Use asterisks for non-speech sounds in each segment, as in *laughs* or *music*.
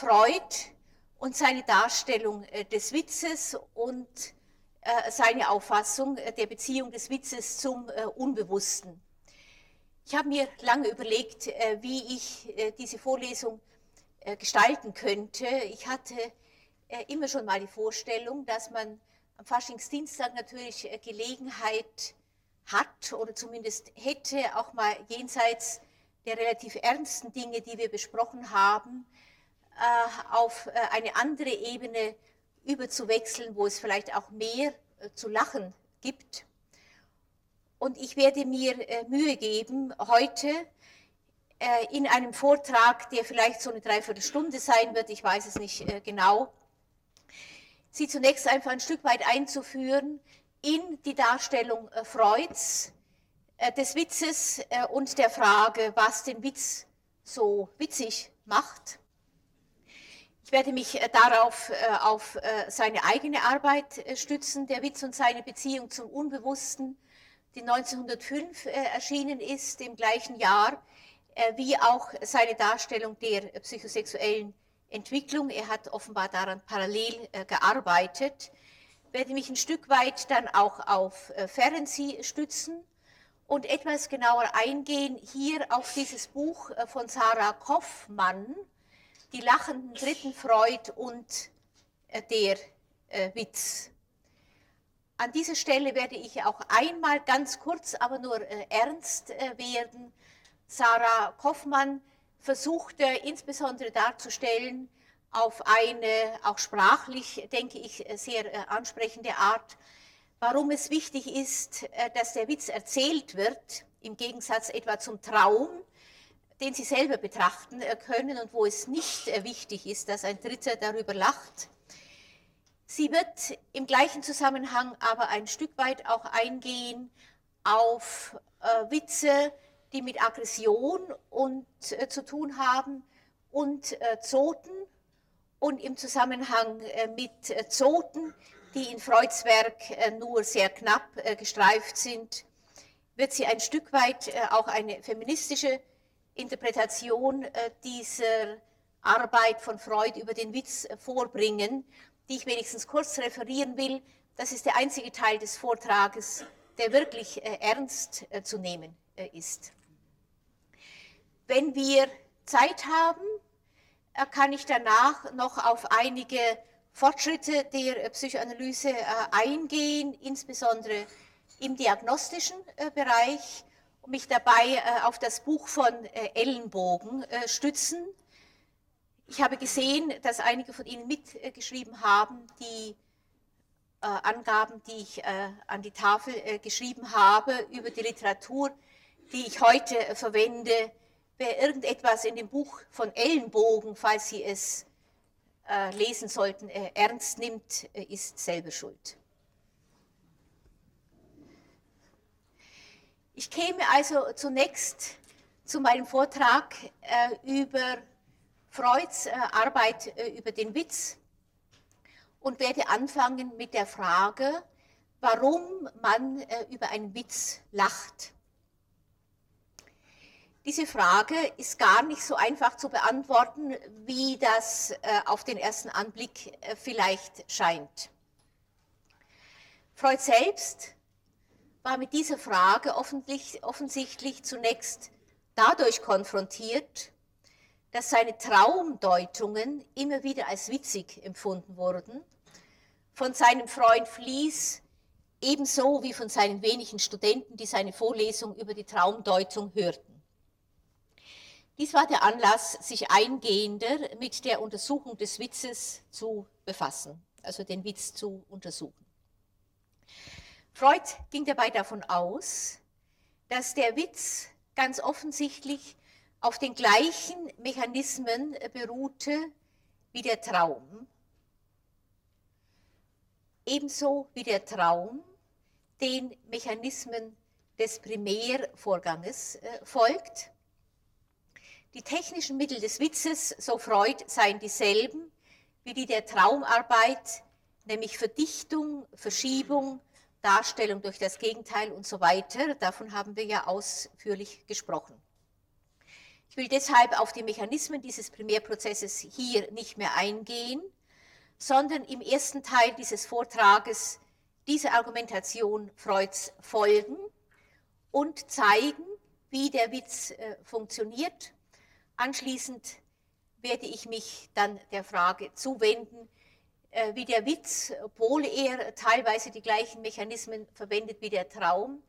Freud und seine Darstellung äh, des Witzes und äh, seine Auffassung der Beziehung des Witzes zum Unbewussten. Ich habe mir lange überlegt, wie ich diese Vorlesung gestalten könnte. Ich hatte immer schon mal die Vorstellung, dass man am Faschingsdienstag natürlich Gelegenheit hat oder zumindest hätte auch mal jenseits der relativ ernsten Dinge, die wir besprochen haben, äh, auf äh, eine andere Ebene überzuwechseln, wo es vielleicht auch mehr äh, zu lachen gibt. Und ich werde mir Mühe geben, heute in einem Vortrag, der vielleicht so eine Dreiviertelstunde sein wird, ich weiß es nicht genau, Sie zunächst einfach ein Stück weit einzuführen in die Darstellung Freuds des Witzes und der Frage, was den Witz so witzig macht. Ich werde mich äh, darauf äh, auf äh, seine eigene Arbeit stützen, der Witz und seine Beziehung zum Unbewussten, die 1905 erschienen ist, im gleichen Jahr, wie auch seine Darstellung der psychosexuellen Entwicklung. Er hat offenbar daran parallel gearbeitet. Ich werde mich ein Stück weit dann auch auf Ferenczi stützen und etwas genauer eingehen hier auf dieses Buch von Sarah Kaufmann, die lachenden dritten Freud und äh, der äh, Witz. An dieser Stelle werde ich auch einmal ganz kurz, aber nur äh, ernst werden. Sarah Kaufmann versuchte insbesondere darzustellen, auf eine auch sprachlich, denke ich, sehr ansprechende Art, warum es wichtig ist, dass der Witz erzählt wird, im Gegensatz etwa zum Traum, den Sie selber betrachten äh, können und wo es nicht äh, wichtig ist, dass ein Dritter darüber lacht. Sie wird im gleichen Zusammenhang aber ein Stück weit auch eingehen auf äh, Witze, die mit Aggression und, äh, zu tun haben und äh, Zoten und im Zusammenhang äh, mit Zoten, die in Freuds Werk nur sehr knapp gestreift sind, wird sie ein Stück weit auch eine feministische Interpretation äh, dieser Arbeit von Freud über den Witz äh, vorbringen, die ich wenigstens kurz referieren will. Das ist der einzige Teil des Vortrages, der wirklich äh, ernst zu nehmen ist. Wenn wir Zeit haben, kann ich danach noch auf einige Fortschritte der Psychoanalyse eingehen, insbesondere im diagnostischen Bereich mich dabei äh, auf das Buch von äh, Ellenbogen äh, stützen. Ich habe gesehen, dass einige von Ihnen mitgeschrieben haben, die Angaben, die ich an die Tafel geschrieben habe über die Literatur, die ich heute verwende. Wer irgendetwas in dem Buch von Ellenbogen, falls Sie es lesen sollten, ernst nimmt, ist selber schuld. Ich käme also zunächst zu meinem Vortrag äh, über Freuds äh, Arbeit äh, über den Witz und werde anfangen mit der Frage, warum man äh, über einen Witz lacht. Diese Frage ist gar nicht so einfach zu beantworten, wie das äh, auf den ersten Anblick äh, vielleicht scheint. Freud selbst war mit dieser Frage offensichtlich zunächst dadurch konfrontiert, dass seine Traumdeutungen immer wieder als witzig empfunden wurden, von seinem Freund Flies ebenso wie von seinen wenigen Studenten, die seine Vorlesung über die Traumdeutung hörten. Dies war der Anlass, sich eingehender mit der Untersuchung des Witzes zu befassen, also den Witz zu untersuchen. Freud ging dabei davon aus, dass der Witz ganz offensichtlich auf den gleichen Mechanismen beruhte wie der Traum. Ebenso wie der Traum den Mechanismen des Primärvorganges äh, folgt. Die technischen Mittel des Witzes, so Freud, seien dieselben wie die der Traumarbeit, nämlich Verdichtung, Verschiebung, Darstellung durch das Gegenteil und so weiter. Davon haben wir ja ausführlich gesprochen. Ich will deshalb auf die Mechanismen dieses Primärprozesses hier nicht mehr eingehen, sondern im ersten Teil dieses Vortrages dieser Argumentation Freuds folgen und zeigen, wie der Witz äh, funktioniert. Anschließend werde ich mich dann der Frage zuwenden, wie der Witz, obwohl er teilweise die gleichen Mechanismen verwendet wie der Traum,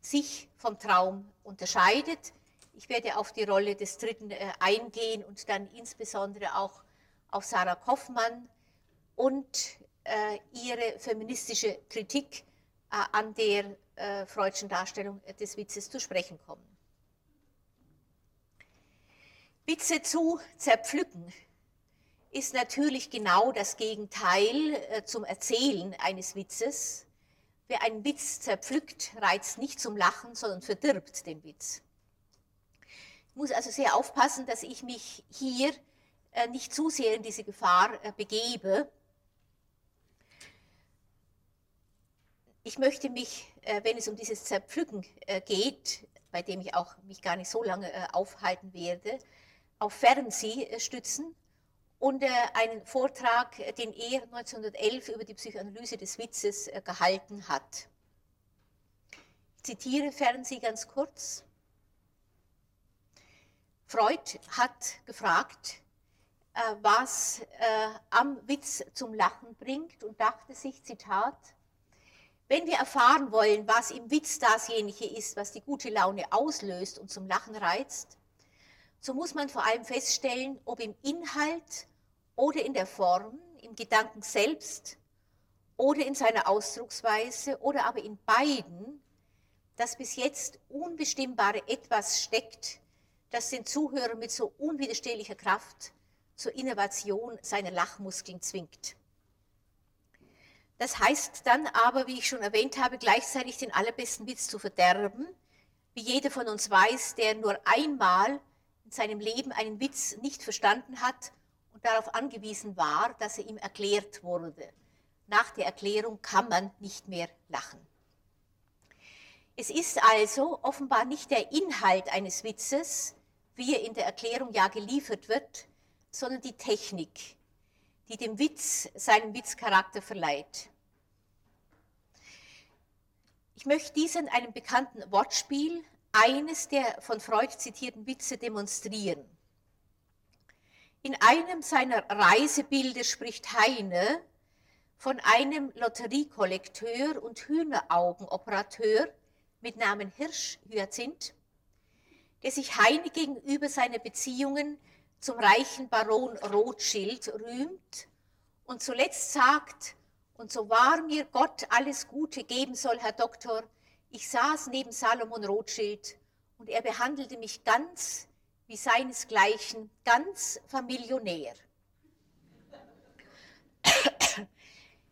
sich vom Traum unterscheidet. Ich werde auf die Rolle des Dritten äh, eingehen und dann insbesondere auch auf Sarah Kaufmann und äh, ihre feministische Kritik an der freudschen Darstellung des Witzes zu sprechen kommen. Witze zu zerpflücken ist natürlich genau das Gegenteil äh, zum Erzählen eines Witzes. Wer einen Witz zerpflückt, reizt nicht zum Lachen, sondern verdirbt den Witz. Ich muss also sehr aufpassen, dass ich mich hier äh, nicht zu sehr in diese Gefahr äh, begebe. Ich möchte mich, wenn es um dieses Zerpflücken geht, bei dem ich auch mich gar nicht so lange aufhalten werde, auf Fernseh stützen und äh, einen Vortrag, äh, den er 1911 über die Psychoanalyse des Witzes äh, gehalten hat. Ich zitiere Fernseh ganz kurz. Freud hat gefragt, was am Witz zum Lachen bringt und dachte sich, Zitat, wenn wir erfahren wollen, was im Witz dasjenige ist, was die gute Laune auslöst und zum Lachen reizt, so muss man vor allem feststellen, ob im Inhalt oder in der Form, im Gedanken selbst oder in seiner Ausdrucksweise oder aber in beiden das bis jetzt unbestimmbare Etwas steckt, das den Zuhörer mit so unwiderstehlicher Kraft zur Innovation seiner Lachmuskeln zwingt. Das heißt dann aber, wie ich schon erwähnt habe, gleichzeitig den allerbesten Witz zu verderben, wie jeder von uns weiß, der nur einmal in seinem Leben einen Witz nicht verstanden hat darauf angewiesen war, dass er ihm erklärt wurde. Nach der Erklärung kann man nicht mehr lachen. Es ist also offenbar nicht der Inhalt eines Witzes, wie er in der Erklärung ja geliefert wird, sondern die Technik, die dem Witz seinen Witzcharakter verleiht. Ich möchte dies in einem bekannten Wortspiel, eines der von Freud zitierten Witze, demonstrieren. In einem seiner Reisebilder spricht Heine von einem Lotteriekollekteur und Hühneraugenoperateur mit Namen Hirsch Hyazinth, der sich Heine gegenüber seine Beziehungen zum reichen Baron Rothschild rühmt und zuletzt sagt, und so wahr mir Gott alles Gute geben soll, Herr Doktor, ich saß neben Salomon Rothschild und er behandelte mich ganz wie seinesgleichen ganz familionär. *coughs*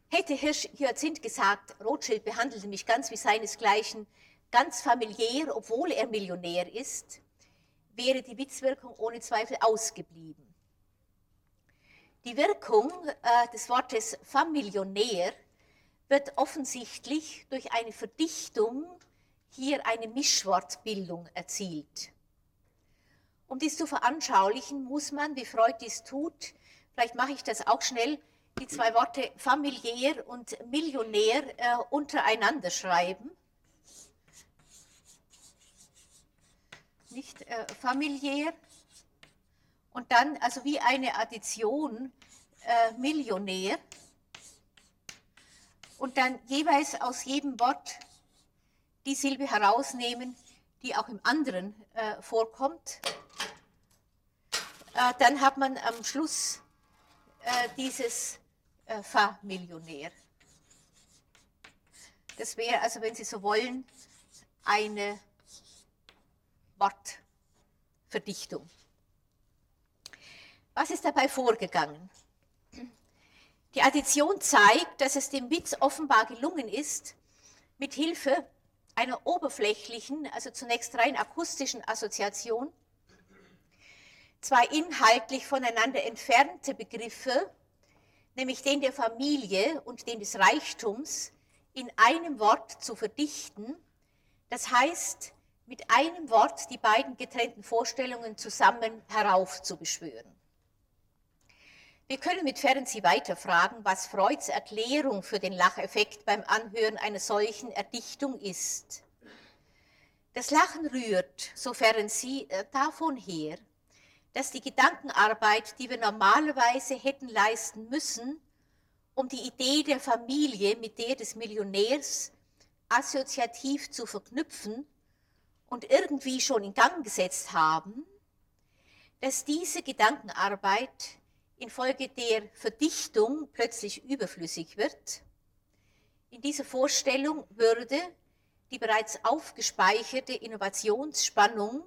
Hätte Hirsch Hyazinth gesagt, Rothschild behandelte mich ganz wie seinesgleichen, ganz familiär, obwohl er Millionär ist, wäre die Witzwirkung ohne Zweifel ausgeblieben. Die Wirkung äh, des Wortes familionär wird offensichtlich durch eine Verdichtung hier eine Mischwortbildung erzielt. Um dies zu veranschaulichen, muss man, wie Freud dies tut, vielleicht mache ich das auch schnell, die zwei Worte familiär und Millionär äh, untereinander schreiben. Nicht äh, familiär. Und dann, also wie eine Addition, äh, Millionär. Und dann jeweils aus jedem Wort die Silbe herausnehmen, die auch im anderen äh, vorkommt. Äh, dann hat man am Schluss äh, dieses äh, Familionär. Das wäre also, wenn Sie so wollen, eine Wortverdichtung. Was ist dabei vorgegangen? Die Addition zeigt, dass es dem Witz offenbar gelungen ist, mit Hilfe einer oberflächlichen, also zunächst rein akustischen Assoziation, zwei inhaltlich voneinander entfernte Begriffe, nämlich den der Familie und den des Reichtums, in einem Wort zu verdichten, das heißt mit einem Wort die beiden getrennten Vorstellungen zusammen heraufzubeschwören. Wir können mit Ferenczi weiterfragen, was Freuds Erklärung für den Lacheffekt beim Anhören einer solchen Erdichtung ist. Das Lachen rührt, so Ferenczi, äh, davon her, dass die Gedankenarbeit, die wir normalerweise hätten leisten müssen, um die Idee der Familie mit der des Millionärs assoziativ zu verknüpfen und irgendwie schon in Gang gesetzt haben, dass diese Gedankenarbeit infolge der Verdichtung plötzlich überflüssig wird. In dieser Vorstellung würde die bereits aufgespeicherte Innovationsspannung,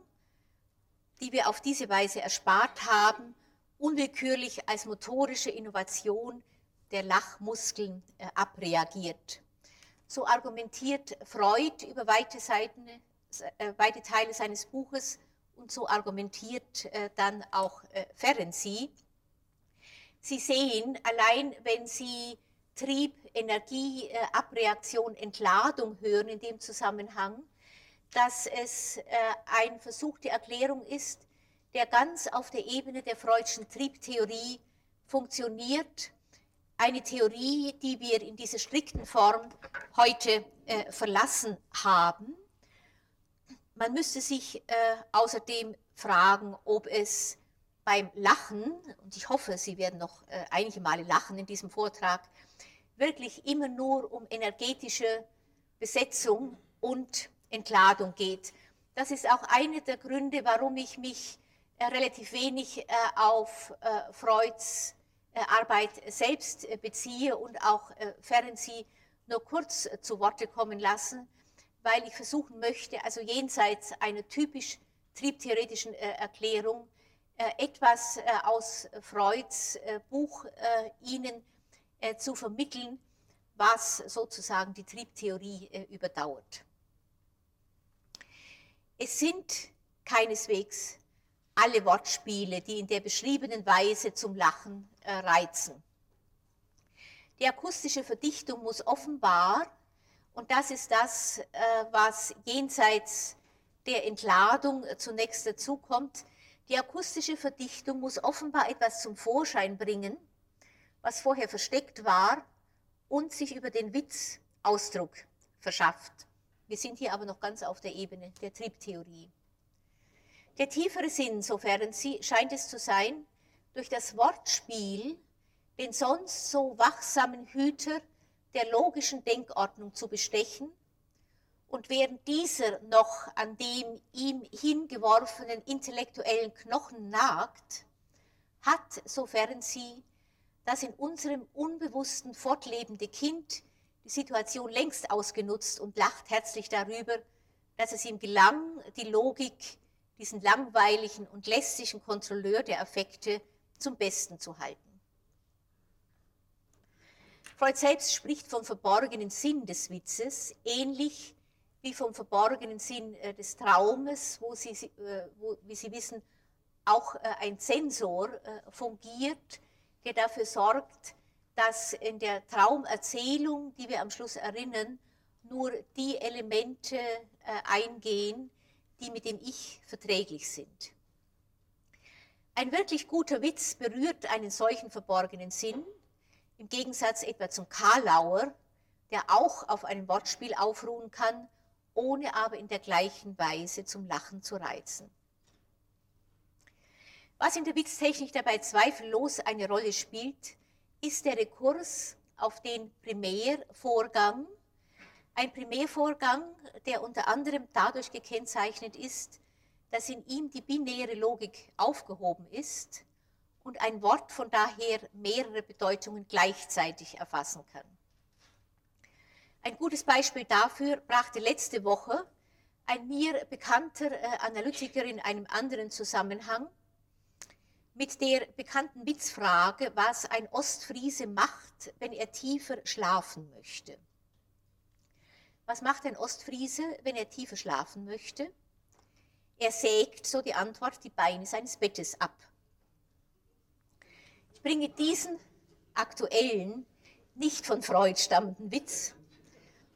die wir auf diese Weise erspart haben, unwillkürlich als motorische Innovation der Lachmuskeln äh, abreagiert. So argumentiert Freud über weite, Seiten, äh, weite Teile seines Buches und so argumentiert äh, dann auch Ferenczi. Sie sehen, allein wenn Sie Trieb, Energie, Abreaktion, Entladung hören in dem Zusammenhang, dass es äh, ein Versuch der Erklärung ist, der ganz auf der Ebene der Freudschen Triebtheorie funktioniert. Eine Theorie, die wir in dieser strikten Form heute äh, verlassen haben. Man müsste sich äh, außerdem fragen, ob es beim Lachen, und ich hoffe, Sie werden noch äh, einige Male lachen in diesem Vortrag, wirklich immer nur um energetische Besetzung und Entladung geht. Das ist auch einer der Gründe, warum ich mich äh, relativ wenig äh, auf äh, Freuds Arbeit selbst beziehe und auch Ferenczi nur kurz zu Worte kommen lassen, weil ich versuchen möchte, also jenseits einer typisch triebtheoretischen Erklärung, etwas aus Freuds Buch Ihnen zu vermitteln, was sozusagen die Triebtheorie überdauert. Es sind keineswegs alle Wortspiele, die in der beschriebenen Weise zum Lachen reizen. Die akustische Verdichtung muss offenbar, und das ist das, was jenseits der Entladung zunächst dazukommt, die akustische Verdichtung muss offenbar etwas zum Vorschein bringen, was vorher versteckt war und sich über den Witz Ausdruck verschafft. Wir sind hier aber noch ganz auf der Ebene der Triebtheorie. Der tiefere Sinn, sofern sie, scheint es zu sein, durch das Wortspiel den sonst so wachsamen Hüter der logischen Denkordnung zu bestechen und während dieser noch an dem ihm hingeworfenen intellektuellen Knochen nagt, hat, sofern sie das in unserem Unbewussten fortlebende Kind die Situation längst ausgenutzt und lacht herzlich darüber, dass es ihm gelang, die Logik, diesen langweiligen und lästigen Kontrolleur der Affekte zum Besten zu halten. Freud selbst spricht vom verborgenen Sinn des Witzes, ähnlich wie vom verborgenen Sinn äh, des Traumes, wo Sie, äh, wo, wie Sie wissen, auch äh, ein Sensor fungiert, der dafür sorgt, dass in der Traumerzählung, die wir am Schluss erinnern, nur die Elemente eingehen, die mit dem Ich verträglich sind. Ein wirklich guter Witz berührt einen solchen verborgenen Sinn, im Gegensatz etwa zum Karlauer, der auch auf einem Wortspiel aufruhen kann, ohne aber in der gleichen Weise zum Lachen zu reizen. Was in der Witztechnik dabei zweifellos eine Rolle spielt, ist der Rekurs auf den Primärvorgang. Ein Primärvorgang, der unter anderem dadurch gekennzeichnet ist, dass in ihm die binäre Logik aufgehoben ist und ein Wort von daher mehrere Bedeutungen gleichzeitig erfassen kann. Ein gutes Beispiel dafür brachte letzte Woche ein mir bekannter äh, Analytiker in einem anderen Zusammenhang mit der bekannten Witzfrage, was ein Ostfriese macht, wenn er tiefer schlafen möchte. Was macht ein Ostfriese, wenn er tiefer schlafen möchte? Er sägt, so die Antwort, die Beine seines Bettes ab. Ich bringe diesen aktuellen, nicht von Freud stammenden Witz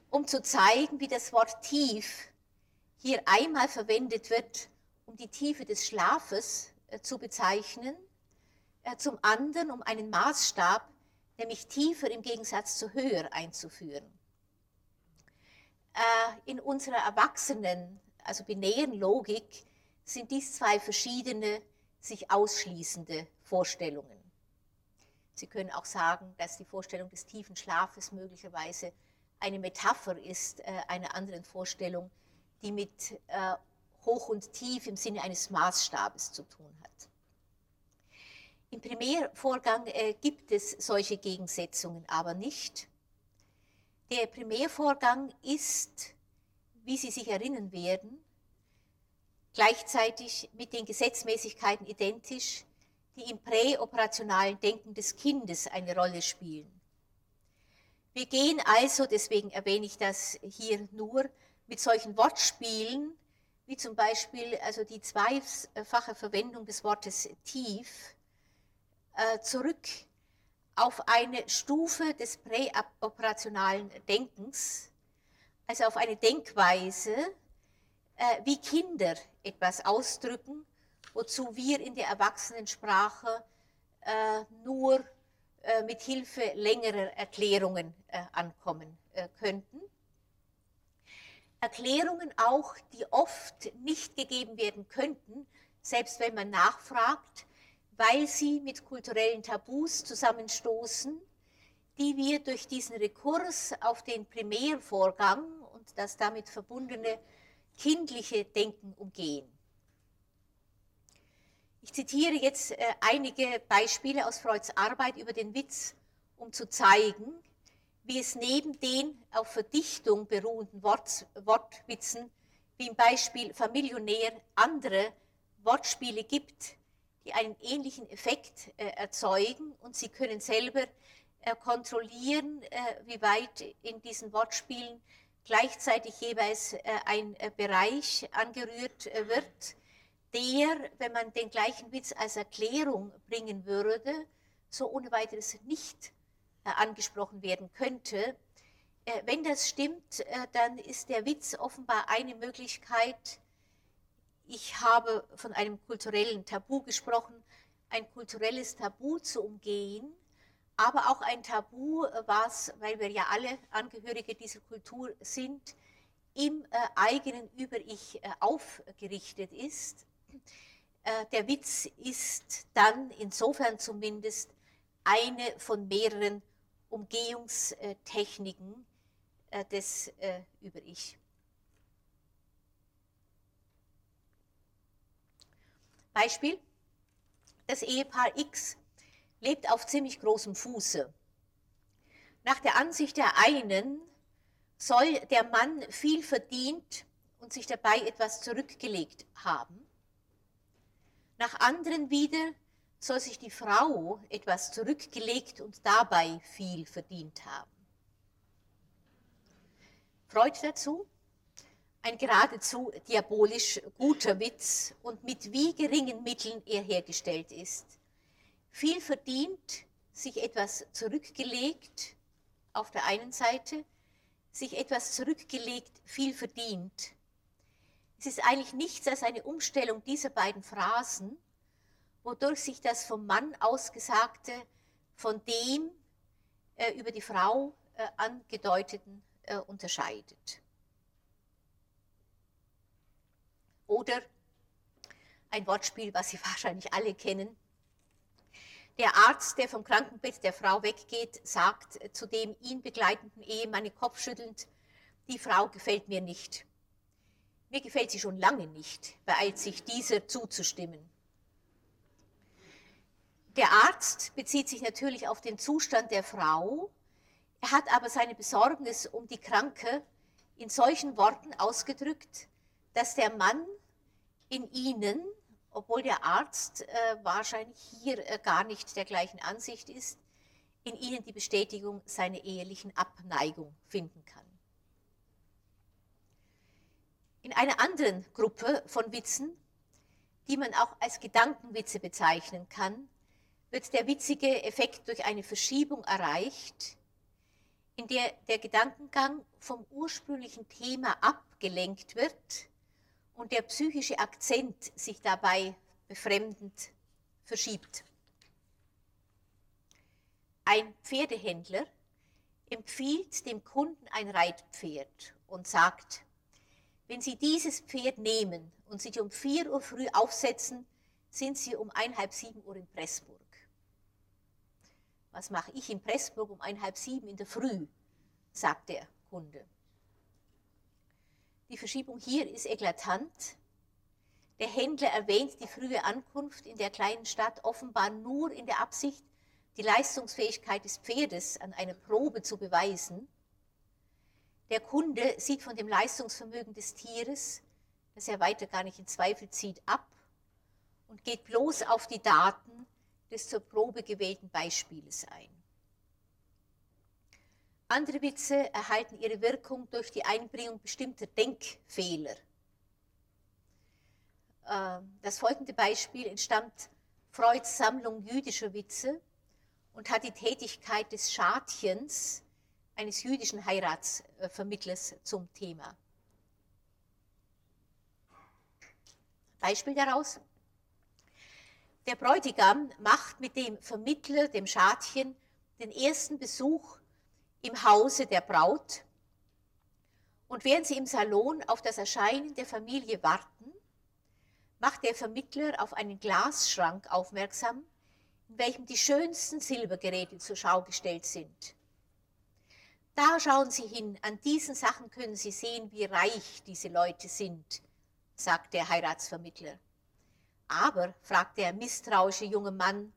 um zu zeigen, wie das Wort tief hier einmal verwendet wird, um die Tiefe des Schlafes zu bezeichnen, äh, zum anderen um einen Maßstab, nämlich tiefer im Gegensatz zu höher einzuführen. Äh, in unserer Erwachsenen, also binären Logik, sind dies zwei verschiedene, sich ausschließende Vorstellungen. Sie können auch sagen, dass die Vorstellung des tiefen Schlafes möglicherweise eine Metapher ist äh, einer anderen Vorstellung, die mit äh, hoch und tief im Sinne eines Maßstabes zu tun hat. Im Primärvorgang äh, gibt es solche Gegensetzungen aber nicht. Der Primärvorgang ist, wie Sie sich erinnern werden, gleichzeitig mit den Gesetzmäßigkeiten identisch, die im präoperationalen Denken des Kindes eine Rolle spielen. Wir gehen also, deswegen erwähne ich das hier nur, mit solchen Wortspielen, wie zum Beispiel also die zweifache Verwendung des Wortes tief, äh, zurück auf eine Stufe des präoperationalen Denkens, also auf eine Denkweise, äh, wie Kinder etwas ausdrücken wozu wir in der Erwachsenensprache äh, nur mit Hilfe längerer Erklärungen ankommen könnten. Erklärungen auch, die oft nicht gegeben werden könnten, selbst wenn man nachfragt, weil sie mit kulturellen Tabus zusammenstoßen, die wir durch diesen Rekurs auf den Primärvorgang und das damit verbundene kindliche Denken umgehen. Ich zitiere jetzt äh, einige Beispiele aus Freuds Arbeit über den Witz, um zu zeigen, wie es neben den auf Verdichtung beruhenden Wort, Wortwitzen, wie im Beispiel Familionär, andere Wortspiele gibt, die einen ähnlichen Effekt äh, erzeugen und Sie können selber äh, kontrollieren, äh, wie weit in diesen Wortspielen gleichzeitig jeweils äh, ein äh, Bereich angerührt wird der, wenn man den gleichen Witz als Erklärung bringen würde, so ohne weiteres nicht äh, angesprochen werden könnte. Äh, wenn das stimmt, äh, dann ist der Witz offenbar eine Möglichkeit. Ich habe von einem kulturellen Tabu gesprochen, ein kulturelles Tabu zu umgehen, aber auch ein Tabu, was, weil wir ja alle Angehörige dieser Kultur sind, im eigenen Über-Ich aufgerichtet ist äh, der Witz ist dann insofern zumindest eine von mehreren Umgehungstechniken äh, des äh, Über-Ich. Beispiel, das Ehepaar X lebt auf ziemlich großem Fuße. Nach der Ansicht der einen soll der Mann viel verdient und sich dabei etwas zurückgelegt haben. Nach anderen wieder soll sich die Frau etwas zurückgelegt und dabei viel verdient haben. Freud dazu? Ein geradezu diabolisch guter Witz und mit wie geringen Mitteln er hergestellt ist. Viel verdient, sich etwas zurückgelegt auf der einen Seite, sich etwas zurückgelegt, viel verdient es ist eigentlich nichts als eine Umstellung dieser beiden Phrasen, wodurch sich das vom Mann ausgesagte von dem äh, über die Frau äh, angedeuteten äh, unterscheidet. Oder ein Wortspiel, was Sie *laughs* wahrscheinlich alle kennen. Der Arzt, der vom Krankenbett der Frau weggeht, sagt zu dem ihn begleitenden Ehemann kopfschüttelnd, die Frau gefällt mir nicht. Mir gefällt sie schon lange nicht, beeilt sich dieser zuzustimmen. Der Arzt bezieht sich natürlich auf den Zustand der Frau, er hat aber seine Besorgnis um die Kranke in solchen Worten ausgedrückt, dass der Mann in ihnen, obwohl der Arzt äh, wahrscheinlich hier äh, gar nicht der gleichen Ansicht ist, in ihnen die Bestätigung seiner ehelichen Abneigung finden kann. In einer anderen Gruppe von Witzen, die man auch als Gedankenwitze bezeichnen kann, wird der witzige Effekt durch eine Verschiebung erreicht, in der der Gedankengang vom ursprünglichen Thema abgelenkt wird und der psychische Akzent sich dabei befremdend verschiebt. Ein Pferdehändler empfiehlt dem Kunden ein Reitpferd und sagt, wenn Sie dieses Pferd nehmen und sich um 4 Uhr früh aufsetzen, sind Sie um einhalb sieben Uhr in Pressburg. Was mache ich in Pressburg um einhalb sieben in der Früh? sagt der Kunde. Die Verschiebung hier ist eklatant. Der Händler erwähnt die frühe Ankunft in der kleinen Stadt offenbar nur in der Absicht, die Leistungsfähigkeit des Pferdes an einer Probe zu beweisen. Der Kunde sieht von dem Leistungsvermögen des Tieres, das er weiter gar nicht in Zweifel zieht, ab und geht bloß auf die Daten des zur Probe gewählten Beispieles ein. Andere Witze erhalten ihre Wirkung durch die Einbringung bestimmter Denkfehler. Ähm, das folgende Beispiel entstammt Freuds Sammlung jüdischer Witze und hat die Tätigkeit des Schadchens, eines jüdischen Heiratsvermittlers, zum Thema. Beispiel daraus. Der Bräutigam macht mit dem Vermittler, dem Schadchen, den ersten Besuch im Hause der Braut. Und während sie im Salon auf das Erscheinen der Familie warten, macht der Vermittler auf einen Glasschrank aufmerksam, in welchem die schönsten Silbergeräte zur Schau gestellt sind. Da schauen Sie hin, an diesen Sachen können Sie sehen, wie reich diese Leute sind, sagt der Heiratsvermittler. Aber, fragt der misstrauische junge Mann,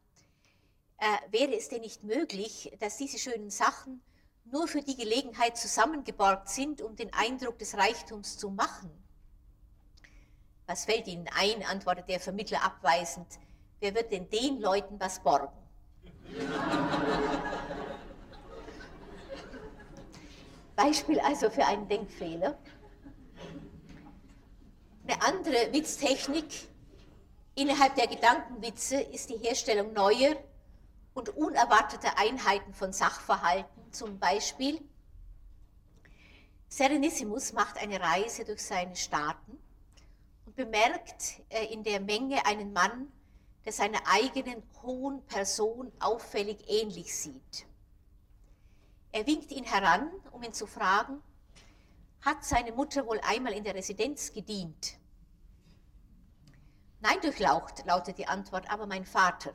äh, wäre es denn nicht möglich, dass diese schönen Sachen nur für die Gelegenheit zusammengeborgt sind, um den Eindruck des Reichtums zu machen? Was fällt Ihnen ein, antwortet der Vermittler abweisend. Wer wird denn den Leuten was borgen? *laughs* Beispiel also für einen Denkfehler. Eine andere Witztechnik innerhalb der Gedankenwitze ist die Herstellung neuer und unerwarteter Einheiten von Sachverhalten, zum Beispiel Serenissimus macht eine Reise durch seine Staaten und bemerkt äh, in der Menge einen Mann, der seiner eigenen hohen Person auffällig ähnlich sieht. Er winkt ihn heran, um ihn zu fragen, hat seine Mutter wohl einmal in der Residenz gedient? Nein, durchlaucht, lautet die Antwort, aber mein Vater.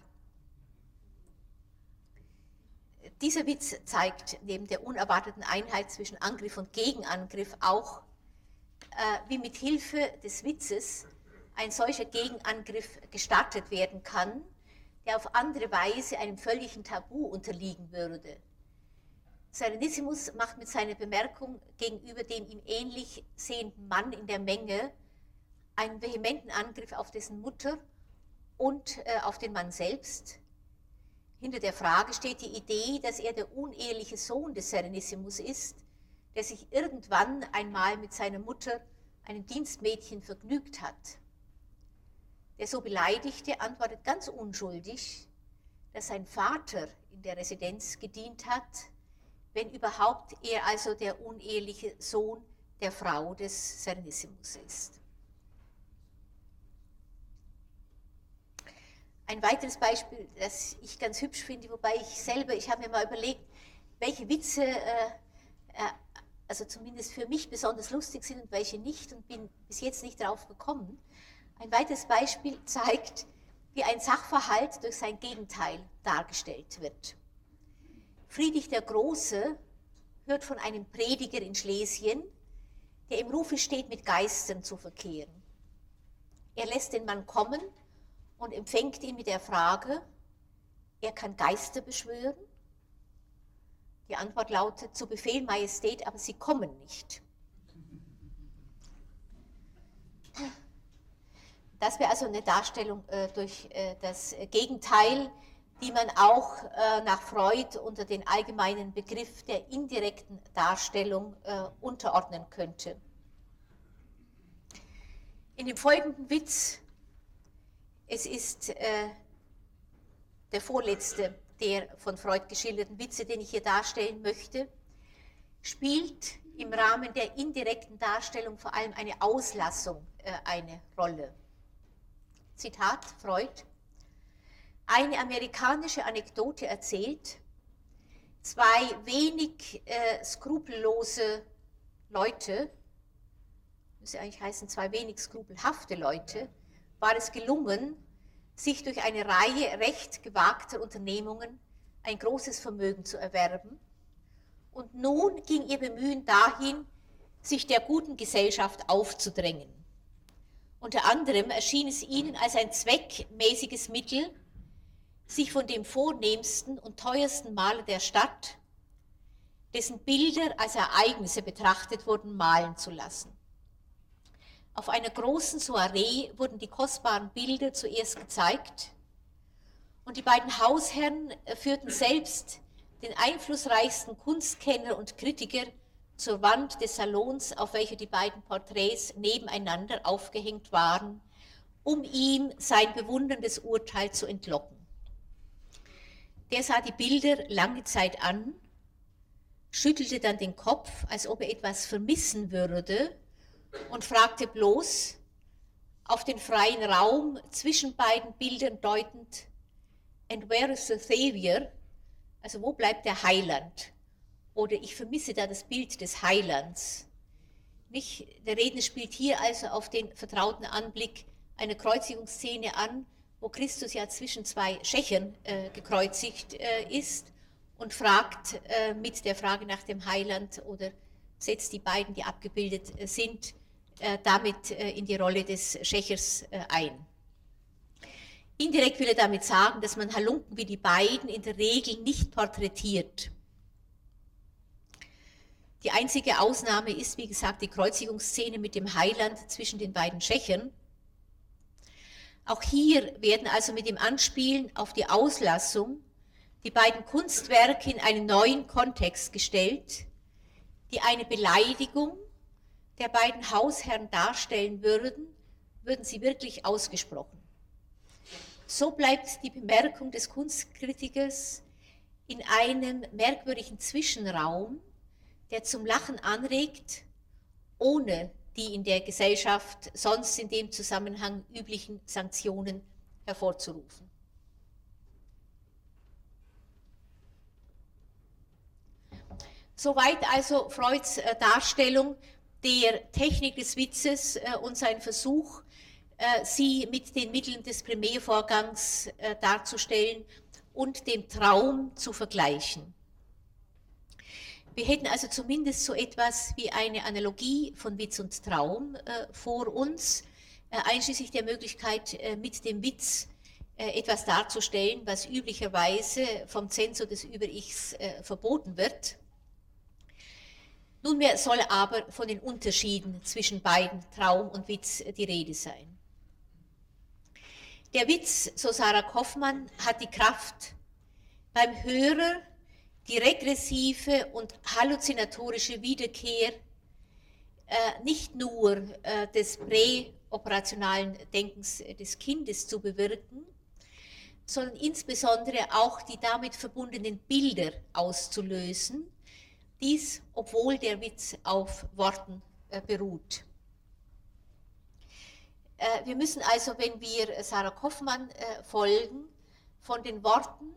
Dieser Witz zeigt neben der unerwarteten Einheit zwischen Angriff und Gegenangriff auch, äh, wie mit Hilfe des Witzes ein solcher Gegenangriff gestartet werden kann, der auf andere Weise einem völligen Tabu unterliegen würde. Serenissimus macht mit seiner Bemerkung gegenüber dem ihm ähnlich sehenden Mann in der Menge einen vehementen Angriff auf dessen Mutter und äh, auf den Mann selbst. Hinter der Frage steht die Idee, dass er der uneheliche Sohn des Serenissimus ist, der sich irgendwann einmal mit seiner Mutter, einem Dienstmädchen, vergnügt hat. Der so Beleidigte antwortet ganz unschuldig, dass sein Vater in der Residenz gedient hat, wenn überhaupt er also der uneheliche Sohn der Frau des Serenissimus ist. Ein weiteres Beispiel, das ich ganz hübsch finde, wobei ich selber, ich habe mir mal überlegt, welche Witze, äh, äh, also zumindest für mich besonders lustig sind und welche nicht und bin bis jetzt nicht darauf gekommen. Ein weiteres Beispiel zeigt, wie ein Sachverhalt durch sein Gegenteil dargestellt wird. Friedrich der Große hört von einem Prediger in Schlesien, der im Rufe steht, mit Geistern zu verkehren. Er lässt den Mann kommen und empfängt ihn mit der Frage, er kann Geister beschwören? Die Antwort lautet, zu Befehl Majestät, aber sie kommen nicht. Das wäre also eine Darstellung äh, durch äh, das Gegenteil, die man auch äh, nach Freud unter den allgemeinen Begriff der indirekten Darstellung äh, unterordnen könnte. In dem folgenden Witz es ist äh, der vorletzte der von Freud geschilderten Witze, den ich hier darstellen möchte, spielt im Rahmen der indirekten Darstellung vor allem eine Auslassung äh, eine Rolle. Zitat Freud. Eine amerikanische Anekdote erzählt, zwei wenig äh, skrupellose Leute, müsste eigentlich heißen, zwei wenig skrupelhafte Leute, war es gelungen, sich durch eine Reihe recht gewagter Unternehmungen ein großes Vermögen zu erwerben. Und nun ging ihr Bemühen dahin, sich der guten Gesellschaft aufzudrängen. Unter anderem erschien es ihnen als ein zweckmäßiges Mittel, sich von dem vornehmsten und teuersten Maler der Stadt, dessen Bilder als Ereignisse betrachtet wurden, malen zu lassen. Auf einer großen Soiree wurden die kostbaren Bilder zuerst gezeigt und die beiden Hausherren führten selbst den einflussreichsten Kunstkenner und Kritiker zur Wand des Salons, auf welcher die beiden Porträts nebeneinander aufgehängt waren, um ihm sein bewunderndes Urteil zu entlocken. Der sah die Bilder lange Zeit an, schüttelte dann den Kopf, als ob er etwas vermissen würde und fragte bloß, auf den freien Raum zwischen beiden Bildern deutend, and where is the Savior? Also wo bleibt der Heiland? Oder ich vermisse da das Bild des Heilands. Nicht? Der Redner spielt hier also auf den vertrauten Anblick einer Kreuzigungsszene an, wo Christus ja zwischen zwei Schächern äh, gekreuzigt äh, ist und fragt äh, mit der Frage nach dem Heiland oder setzt die beiden, die abgebildet äh, sind, damit äh, in die Rolle des Schächers äh, ein. Indirekt will er damit sagen, dass man Halunken wie die beiden in der Regel nicht porträtiert. Die einzige Ausnahme ist, wie gesagt, die Kreuzigungsszene mit dem Heiland zwischen den beiden Schächern. Auch hier werden also mit dem Anspielen auf die Auslassung die beiden Kunstwerke in einen neuen Kontext gestellt, die eine Beleidigung der beiden Hausherren darstellen würden, würden sie wirklich ausgesprochen. So bleibt die Bemerkung des Kunstkritikers in einem merkwürdigen Zwischenraum, der zum Lachen anregt, ohne die in der Gesellschaft sonst in dem Zusammenhang üblichen Sanktionen hervorzurufen. Soweit also Freuds äh, Darstellung der Technik des Witzes äh, und sein Versuch, äh, sie mit den Mitteln des Primärvorgangs äh, darzustellen und dem Traum zu vergleichen. Wir hätten also zumindest so etwas wie eine Analogie von Witz und Traum vor uns, einschließlich der Möglichkeit, mit dem Witz etwas darzustellen, was üblicherweise vom Zensor des Über-Ichs verboten wird. Nunmehr soll aber von den Unterschieden zwischen beiden Traum und Witz die Rede sein. Der Witz, so Sarah Kaufmann, hat die Kraft, beim Hörer die regressive und halluzinatorische Wiederkehr äh, nicht nur äh, des präoperationalen Denkens des Kindes zu bewirken, sondern insbesondere auch die damit verbundenen Bilder auszulösen, dies, obwohl der Witz auf Worten äh, beruht. Äh, wir müssen also, wenn wir Sarah Kaufmann äh, folgen, von den Worten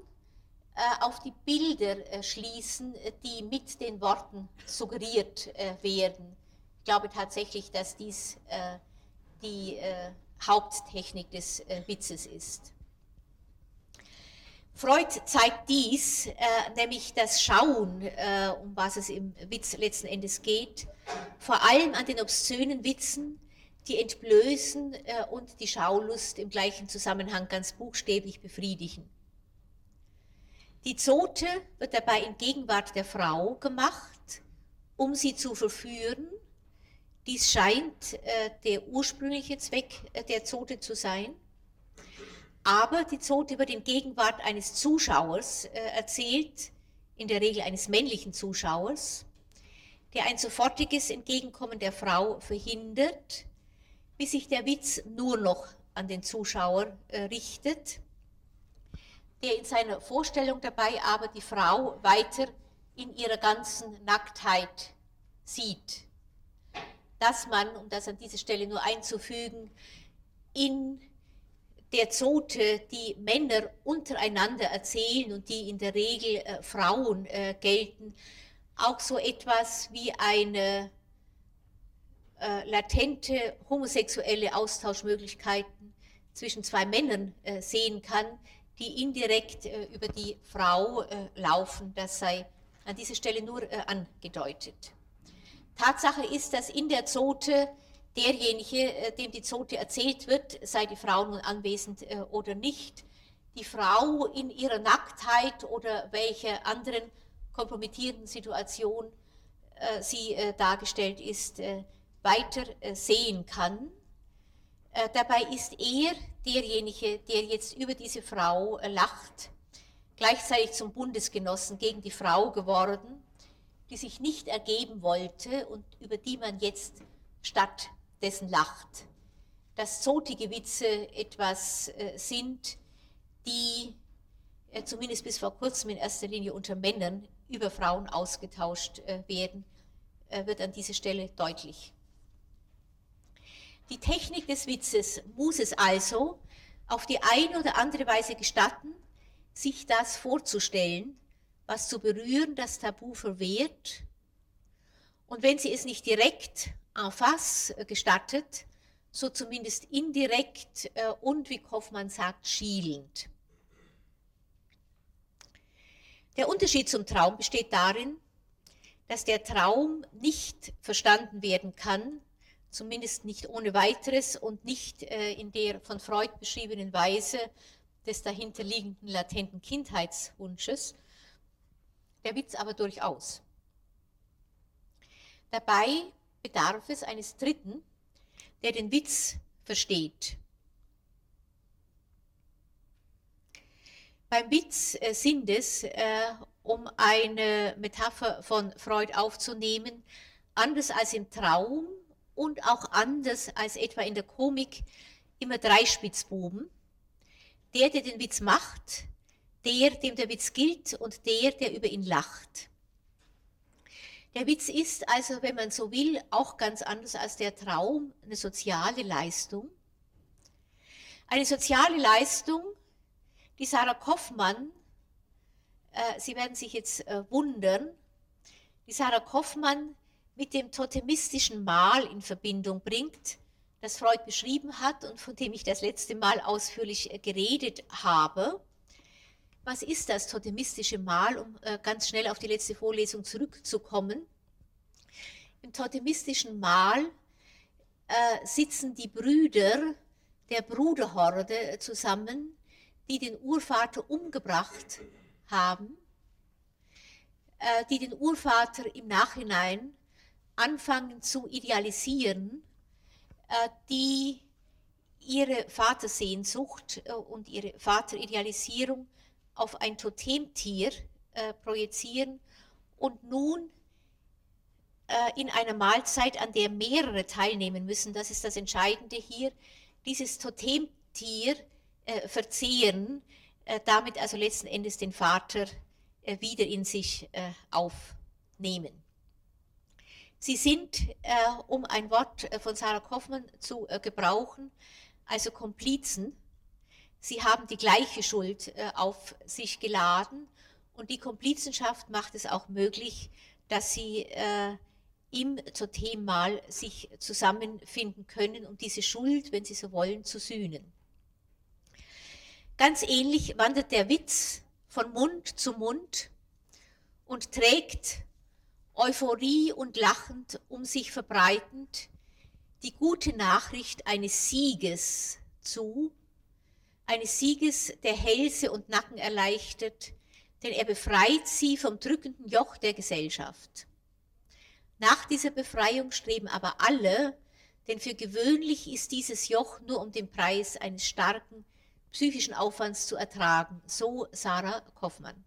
äh, auf die Bilder äh, schließen, die mit den Worten suggeriert äh, werden. Ich glaube tatsächlich, dass dies die Haupttechnik des Witzes ist. Freud zeigt dies, äh, nämlich das Schauen, äh, um was es im Witz letzten Endes geht, vor allem an den obszönen Witzen, die entblößen äh, und die Schaulust im gleichen Zusammenhang ganz buchstäblich befriedigen. Die Zote wird dabei in Gegenwart der Frau gemacht, um sie zu verführen. Dies scheint äh, der ursprüngliche Zweck äh, der Zote zu sein aber die Zote wird in Gegenwart eines Zuschauers äh, erzählt, in der Regel eines männlichen Zuschauers, der ein sofortiges Entgegenkommen der Frau verhindert, bis sich der Witz nur noch an den Zuschauer äh, richtet, der in seiner Vorstellung dabei aber die Frau weiter in ihrer ganzen Nacktheit sieht, dass man, um das an dieser Stelle nur einzufügen, in der Zote, die Männer untereinander erzählen und die in der Regel äh, Frauen äh, gelten, auch so etwas wie eine äh, latente homosexuelle Austauschmöglichkeiten zwischen zwei Männern äh, sehen kann, die indirekt äh, über die Frau äh, laufen. Das sei an dieser Stelle nur angedeutet. Tatsache ist, dass in der Zote derjenige, äh, dem die Zote erzählt wird, sei die Frau nun anwesend äh, oder nicht, die Frau in ihrer Nacktheit oder welcher anderen kompromittierenden Situation äh, sie dargestellt ist, weiter sehen kann. Dabei ist er derjenige, der jetzt über diese Frau lacht, gleichzeitig zum Bundesgenossen gegen die Frau geworden, die sich nicht ergeben wollte und über die man jetzt statt dessen lacht. Dass zotige Witze etwas äh, sind, die äh, zumindest bis vor kurzem in erster Linie unter Männern über Frauen ausgetauscht äh, werden, wird an dieser Stelle deutlich. Die Technik des Witzes muss es also auf die eine oder andere Weise gestatten, sich das vorzustellen, was zu berühren das Tabu verwehrt. Und wenn sie es nicht direkt en face äh, gestattet, so zumindest indirekt äh, und wie Kaufmann sagt, schielend. Der Unterschied zum Traum besteht darin, dass der Traum nicht verstanden werden kann, zumindest nicht ohne weiteres und nicht äh, in der von Freud beschriebenen Weise des dahinterliegenden latenten Kindheitswunsches, der Witz aber durchaus. Dabei bedarf es eines Dritten, der den Witz versteht. Beim Witz äh, sind es, äh, um eine Metapher von Freud aufzunehmen, anders als im Traum und auch anders als etwa in der Komik immer drei Spitzbuben. Der, der den Witz macht, der, dem der Witz gilt und der, der über ihn lacht. Der Witz ist also, wenn man so will, auch ganz anders als der Traum eine soziale Leistung. Eine soziale Leistung, die Sarah Kaufmann, äh, Sie werden sich jetzt äh, wundern, die Sarah Kaufmann mit dem totemistischen Mal in Verbindung bringt, das Freud beschrieben hat und von dem ich das letzte Mal ausführlich äh, geredet habe. Was ist das totemistische Mal, um äh, ganz schnell auf die letzte Vorlesung zurückzukommen? Im totemistischen Mal äh, sitzen die Brüder der Bruderhorde zusammen, die den Urvater umgebracht haben, äh, die den Urvater im Nachhinein anfangen zu idealisieren, äh, die ihre Vatersehnsucht äh, und ihre Vateridealisierung auf ein Totemtier äh, projizieren und nun äh, in einer Mahlzeit, an der mehrere teilnehmen müssen, das ist das Entscheidende hier, dieses Totemtier äh, verzehren, äh, damit also letzten Endes den Vater äh, wieder in sich äh, aufnehmen. Sie sind, um ein Wort von Sarah Kaufmann zu gebrauchen, also Komplizen Sie haben die gleiche Schuld äh, auf sich geladen und die Komplizenschaft macht es auch möglich, dass sie äh, im Totemmal sich zusammenfinden können, um diese Schuld, wenn sie so wollen, zu sühnen. Ganz ähnlich wandert der Witz von Mund zu Mund und trägt Euphorie und lachend um sich verbreitend die gute Nachricht eines Sieges zu, eines Sieges, der Hälse und Nacken erleichtert, denn er befreit sie vom drückenden Joch der Gesellschaft. Nach dieser Befreiung streben aber alle, denn für gewöhnlich ist dieses Joch nur um den Preis eines starken psychischen Aufwands zu ertragen, so Sarah Kaufmann.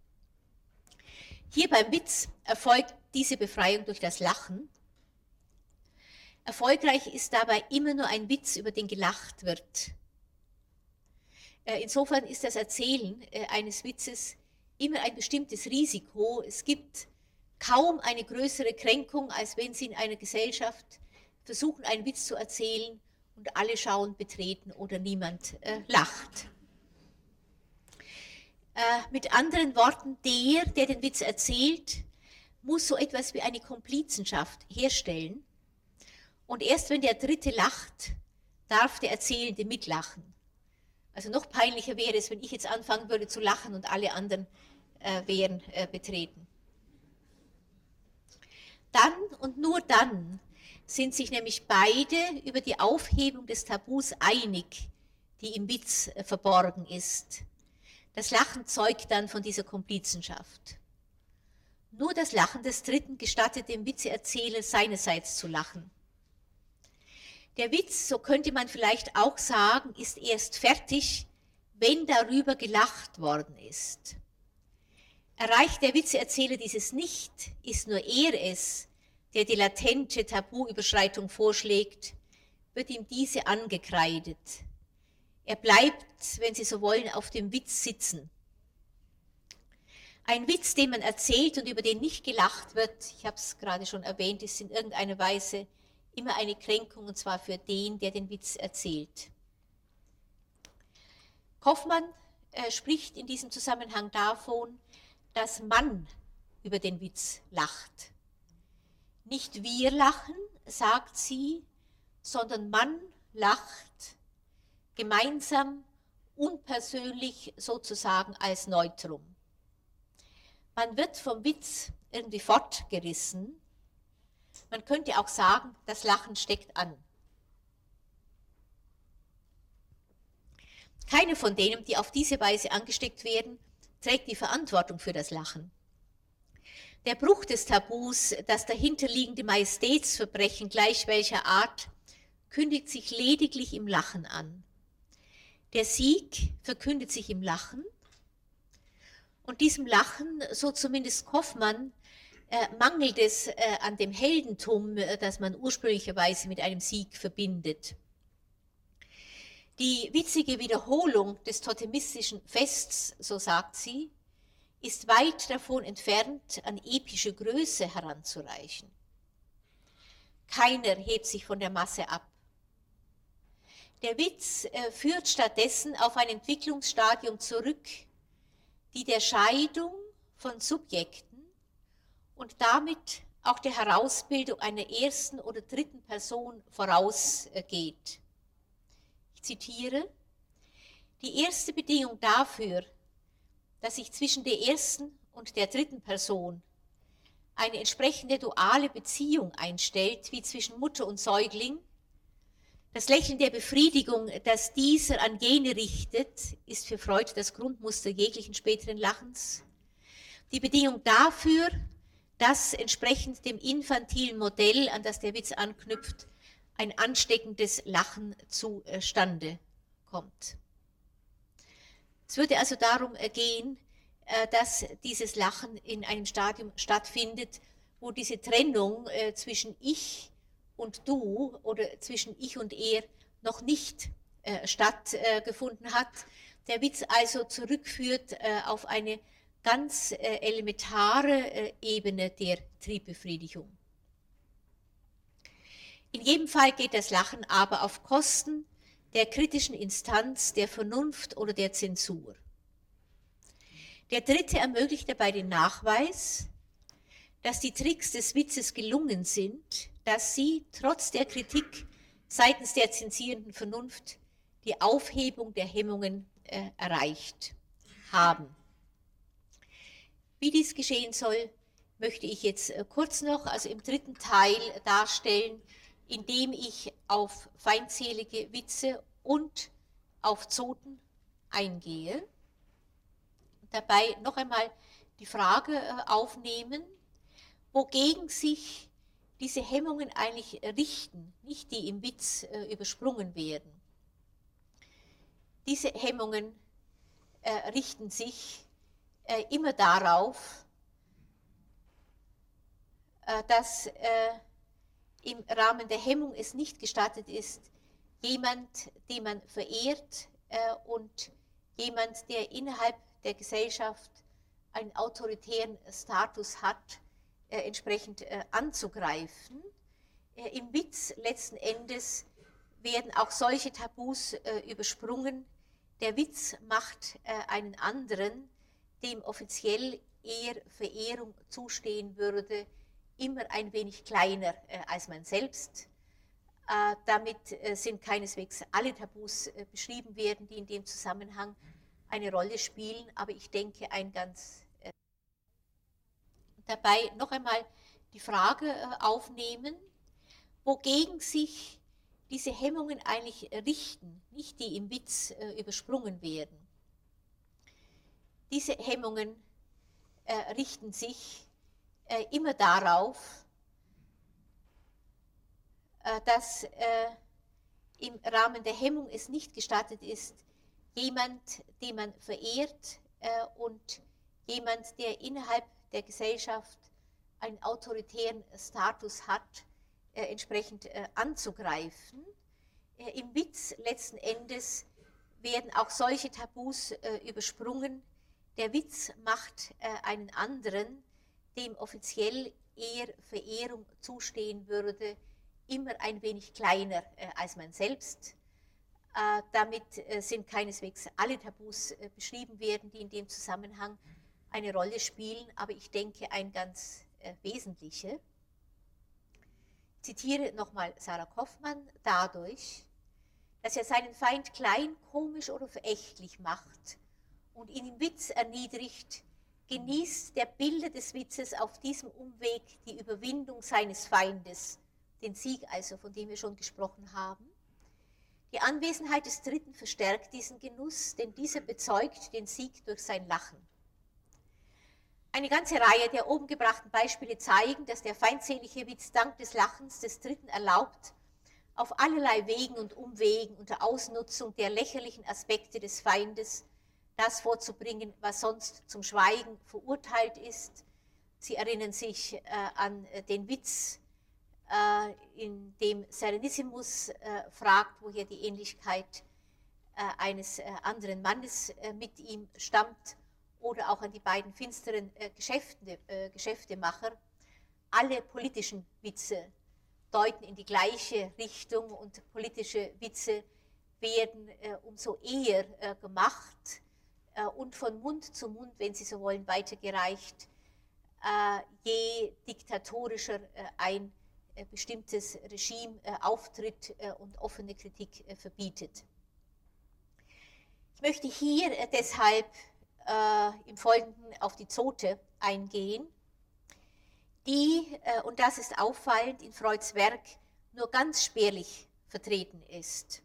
Hier beim Witz erfolgt diese Befreiung durch das Lachen. Erfolgreich ist dabei immer nur ein Witz, über den gelacht wird. Äh, insofern ist das Erzählen äh, eines Witzes immer ein bestimmtes Risiko. Es gibt kaum eine größere Kränkung, als wenn Sie in einer Gesellschaft versuchen, einen Witz zu erzählen und alle schauen betreten oder niemand äh, lacht. Äh, mit anderen Worten, der, der den Witz erzählt, muss so etwas wie eine Komplizenschaft herstellen. Und erst wenn der Dritte lacht, darf der Erzählende mitlachen. Also noch peinlicher wäre es, wenn ich jetzt anfangen würde zu lachen und alle anderen äh, wären äh, betreten. Dann und nur dann sind sich nämlich beide über die Aufhebung des Tabus einig, die im Witz äh, verborgen ist. Das Lachen zeugt dann von dieser Komplizenschaft. Nur das Lachen des Dritten gestattet dem Witzeerzähler seinerseits zu lachen. Der Witz, so könnte man vielleicht auch sagen, ist erst fertig, wenn darüber gelacht worden ist. Erreicht der Witzeerzähler dieses nicht, ist nur er es, der die latente Tabuüberschreitung vorschlägt, wird ihm diese angekreidet. Er bleibt, wenn Sie so wollen, auf dem Witz sitzen. Ein Witz, den man erzählt und über den nicht gelacht wird, ich habe es gerade schon erwähnt, ist in irgendeiner Weise immer eine Kränkung, und zwar für den, der den Witz erzählt. Kaufmann äh, spricht in diesem Zusammenhang davon, dass man über den Witz lacht. Nicht wir lachen, sagt sie, sondern man lacht gemeinsam, unpersönlich sozusagen als Neutrum. Man wird vom Witz irgendwie fortgerissen. Man könnte auch sagen, das Lachen steckt an. Keine von denen, die auf diese Weise angesteckt werden, trägt die Verantwortung für das Lachen. Der Bruch des Tabus, das dahinterliegende Majestätsverbrechen gleich welcher Art, kündigt sich lediglich im Lachen an. Der Sieg verkündet sich im Lachen. Und diesem Lachen, so zumindest Kaufmann, mangelt es äh, an dem Heldentum, äh, das man ursprünglicherweise mit einem Sieg verbindet. Die witzige Wiederholung des totemistischen Fests, so sagt sie, ist weit davon entfernt, an epische Größe heranzureichen. Keiner hebt sich von der Masse ab. Der Witz äh, führt stattdessen auf ein Entwicklungsstadium zurück, die der Scheidung von Subjekten und damit auch der Herausbildung einer ersten oder dritten Person vorausgeht. Ich zitiere, die erste Bedingung dafür, dass sich zwischen der ersten und der dritten Person eine entsprechende duale Beziehung einstellt, wie zwischen Mutter und Säugling, das Lächeln der Befriedigung, das dieser an jene richtet, ist für Freud das Grundmuster jeglichen späteren Lachens. Die Bedingung dafür, dass entsprechend dem infantilen Modell, an das der Witz anknüpft, ein ansteckendes Lachen zustande kommt. Es würde also darum gehen, äh, dass dieses Lachen in einem Stadium stattfindet, wo diese Trennung äh, zwischen Ich und Du oder zwischen Ich und Er noch nicht äh, stattgefunden hat. Der Witz also zurückführt auf eine ganz elementare Ebene der Triebbefriedigung. In jedem Fall geht das Lachen aber auf Kosten der kritischen Instanz, der Vernunft oder der Zensur. Der dritte ermöglicht dabei den Nachweis, dass die Tricks des Witzes gelungen sind, dass sie trotz der Kritik seitens der zensierenden Vernunft die Aufhebung der Hemmungen äh, erreicht haben. Wie dies geschehen soll, möchte ich jetzt äh, kurz noch, also im dritten Teil darstellen, indem ich auf feindselige Witze und auf Zoten eingehe. Dabei noch einmal die Frage äh, aufnehmen, wogegen sich diese Hemmungen eigentlich richten, nicht die im Witz äh, übersprungen werden. Diese Hemmungen richten sich immer darauf, dass im Rahmen der Hemmung es nicht gestattet ist, jemand, den man verehrt äh, und jemand, der innerhalb der Gesellschaft einen autoritären Status hat, entsprechend anzugreifen. Im Witz letzten Endes werden auch solche Tabus übersprungen. Der Witz macht einen anderen, dem offiziell eher Verehrung zustehen würde, immer ein wenig kleiner als man selbst. damit sind keineswegs alle Tabus beschrieben werden, die in dem Zusammenhang eine Rolle spielen, aber ich denke ein ganz äh, dabei noch einmal die Frage äh, aufnehmen, wogegen sich diese Hemmungen eigentlich richten, nicht die im Witz äh, übersprungen werden. Diese Hemmungen äh, richten sich äh, immer darauf, äh, dass im Rahmen der Hemmung es nicht gestattet ist, jemand, den man verehrt äh, und jemand, der innerhalb der Gesellschaft einen autoritären Status hat, äh, entsprechend äh, anzugreifen. Äh, Im Witz letzten Endes werden auch solche Tabus äh, übersprungen. Der Witz macht äh, einen anderen, dem offiziell eher Verehrung zustehen würde, immer ein wenig kleiner als man selbst äh, damit äh, sind keineswegs alle Tabus äh, beschrieben werden, die in dem Zusammenhang eine Rolle spielen, aber ich denke ein ganz wesentliche. Ich zitiere nochmal Sarah Kaufmann, dadurch, dass er seinen Feind klein, komisch oder verächtlich macht und ihn im Witz erniedrigt, genießt der Bilder des Witzes auf diesem Umweg die Überwindung seines Feindes, den Sieg also, von dem wir schon gesprochen haben. Die Anwesenheit des Dritten verstärkt diesen Genuss, denn dieser bezeugt den Sieg durch sein Lachen. Eine ganze Reihe der oben gebrachten Beispiele zeigen, dass der feindselige Witz dank des Lachens des Dritten erlaubt, auf allerlei Wegen und Umwegen unter Ausnutzung der lächerlichen Aspekte des Feindes das vorzubringen, was sonst zum Schweigen verurteilt ist. Sie erinnern sich äh, an äh, den Witz äh, in dem Serenissimus äh, fragt, woher die Ähnlichkeit äh, eines anderen Mannes mit ihm stammt, oder auch an die beiden finsteren Geschäfte, Geschäftemacher. Alle politischen Witze deuten in die gleiche Richtung und politische Witze werden umso eher gemacht und von Mund zu Mund, wenn Sie so wollen, weitergereicht, je diktatorischer ein äh, bestimmtes Regime äh, auftritt äh, und offene Kritik verbietet. Ich möchte hier deshalb im Folgenden auf die Zote eingehen, die, und das ist auffallend, in Freuds Werk nur ganz spärlich vertreten ist.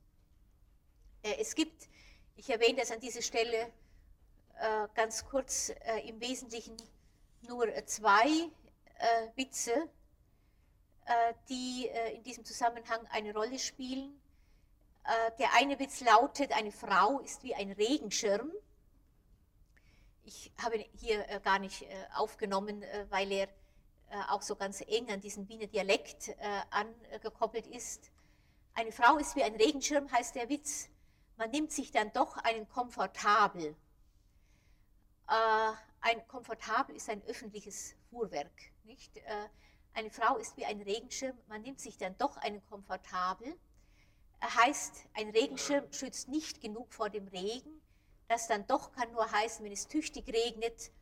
Es gibt, ich erwähne das an dieser Stelle ganz kurz, im Wesentlichen nur zwei Witze, äh, die äh, in diesem Zusammenhang eine Rolle spielen. Äh, der eine Witz lautet, eine Frau ist wie ein Regenschirm. Ich habe hier gar nicht aufgenommen, weil er auch so ganz eng an diesen Wiener Dialekt angekoppelt ist. Eine Frau ist wie ein Regenschirm, heißt der Witz. Man nimmt sich dann doch einen komfortabel. Ein komfortabel ist ein öffentliches Fuhrwerk. Nicht? Eine Frau ist wie ein Regenschirm, man nimmt sich dann doch einen komfortabel. Er heißt, ein Regenschirm schützt nicht genug vor dem Regen. Das dann doch kann nur heißen, wenn es tüchtig regnet,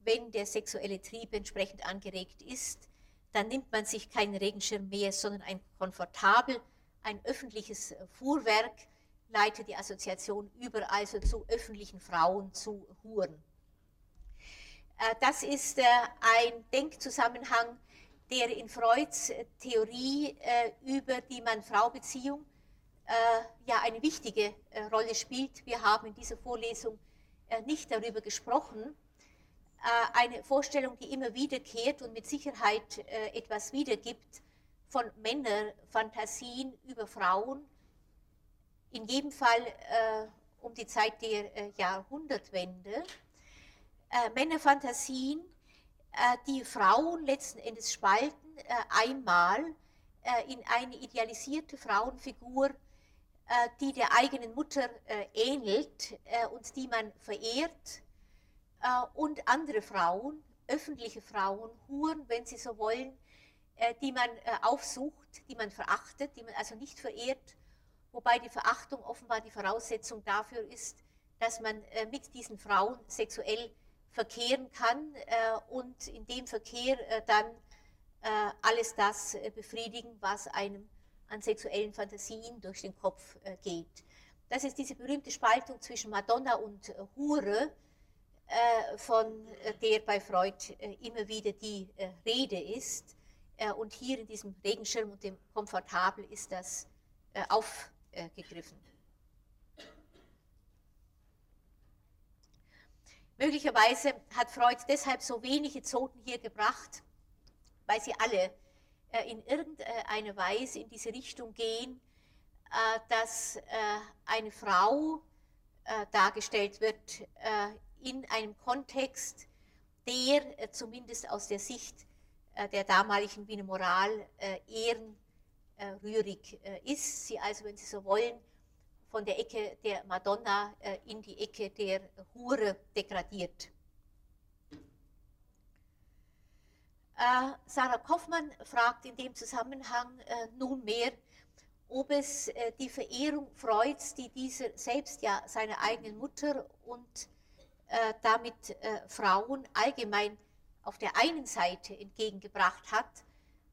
wenn der sexuelle Trieb entsprechend angeregt ist, dann nimmt man sich keinen Regenschirm mehr, sondern ein komfortabel, ein öffentliches Fuhrwerk, leitet die Assoziation über, also zu öffentlichen Frauen, zu Huren. Äh, das ist äh, ein Denkzusammenhang, der in Freuds äh, Theorie über die Mann-Frau-Beziehung ja eine wichtige Rolle spielt. Wir haben in dieser Vorlesung nicht darüber gesprochen. Eine Vorstellung, die immer wiederkehrt und mit Sicherheit etwas wiedergibt von Männerfantasien über Frauen, in jedem Fall um die Zeit der Jahrhundertwende. Männerfantasien, äh, die Frauen letzten Endes spalten, äh, einmal äh, in eine idealisierte Frauenfigur, die der eigenen Mutter ähnelt und die man verehrt, und andere Frauen, öffentliche Frauen, Huren, wenn Sie so wollen, äh, die man äh, aufsucht, die man verachtet, die man also nicht verehrt, wobei die Verachtung offenbar die Voraussetzung dafür ist, dass man äh, mit diesen Frauen sexuell verkehren kann und in dem Verkehr dann alles das befriedigen, was einem an sexuellen Fantasien durch den Kopf geht. Das ist diese berühmte Spaltung zwischen Madonna und Hure, von der bei Freud immer wieder die Rede ist. Äh, und hier in diesem Regenschirm und dem Komfortabel ist das äh, aufgegriffen. Möglicherweise hat Freud deshalb so wenige Zoten hier gebracht, weil sie alle äh, in irgendeiner Weise in diese Richtung gehen, dass eine Frau dargestellt wird in einem Kontext, der zumindest aus der Sicht äh, der damaligen Wiener Moral äh, ehrenrührig äh, ist. Sie also, wenn Sie so wollen, von der Ecke der Madonna in die Ecke der Hure degradiert. Sarah Kaufmann fragt in dem Zusammenhang nunmehr, ob es die Verehrung Freuds, die dieser selbst ja seiner eigenen Mutter und damit Frauen allgemein auf der einen Seite entgegengebracht hat,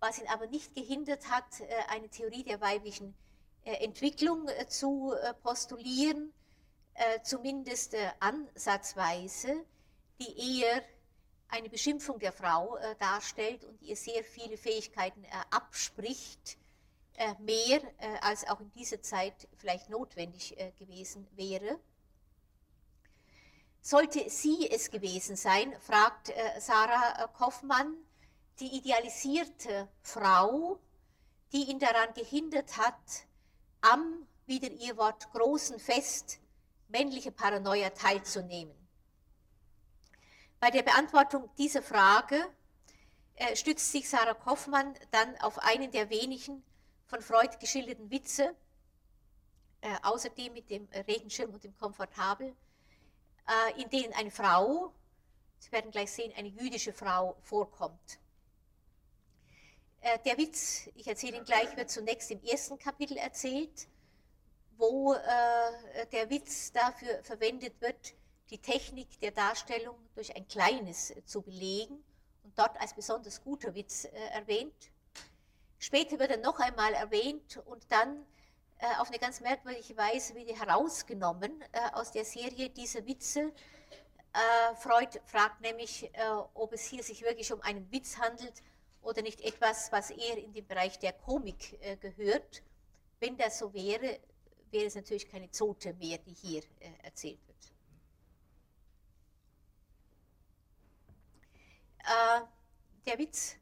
was ihn aber nicht gehindert hat, äh, eine Theorie der weiblichen äh, Entwicklung äh, zu postulieren, zumindest ansatzweise, die eher eine Beschimpfung der Frau darstellt und ihr sehr viele Fähigkeiten abspricht, mehr als auch in dieser Zeit vielleicht notwendig gewesen wäre. Sollte sie es gewesen sein, fragt äh, Sarah äh, Kaufmann, die idealisierte Frau, die ihn daran gehindert hat, am, wieder ihr Wort, großen Fest männliche Paranoia teilzunehmen. Bei der Beantwortung dieser Frage äh, stützt sich Sarah Kaufmann dann auf einen der wenigen von Freud geschilderten Witze, äh, außerdem mit dem Regenschirm und dem Komfortabel, äh, in denen eine Frau, Sie werden gleich sehen, eine jüdische Frau vorkommt. Äh, der Witz, ich erzähle ihn gleich, wird zunächst im ersten Kapitel erzählt, wo äh, der Witz dafür verwendet wird, die Technik der Darstellung durch ein kleines zu belegen und dort als besonders guter Witz erwähnt. Später wird er noch einmal erwähnt und dann äh, auf eine ganz merkwürdige Weise wieder herausgenommen äh, aus der Serie diese Witze. Äh, Freud fragt nämlich, ob es hier sich wirklich um einen Witz handelt oder nicht etwas, was eher in den Bereich der Komik gehört. Wenn das so wäre, wäre es natürlich keine Zote mehr, die hier erzählt wird. der Witz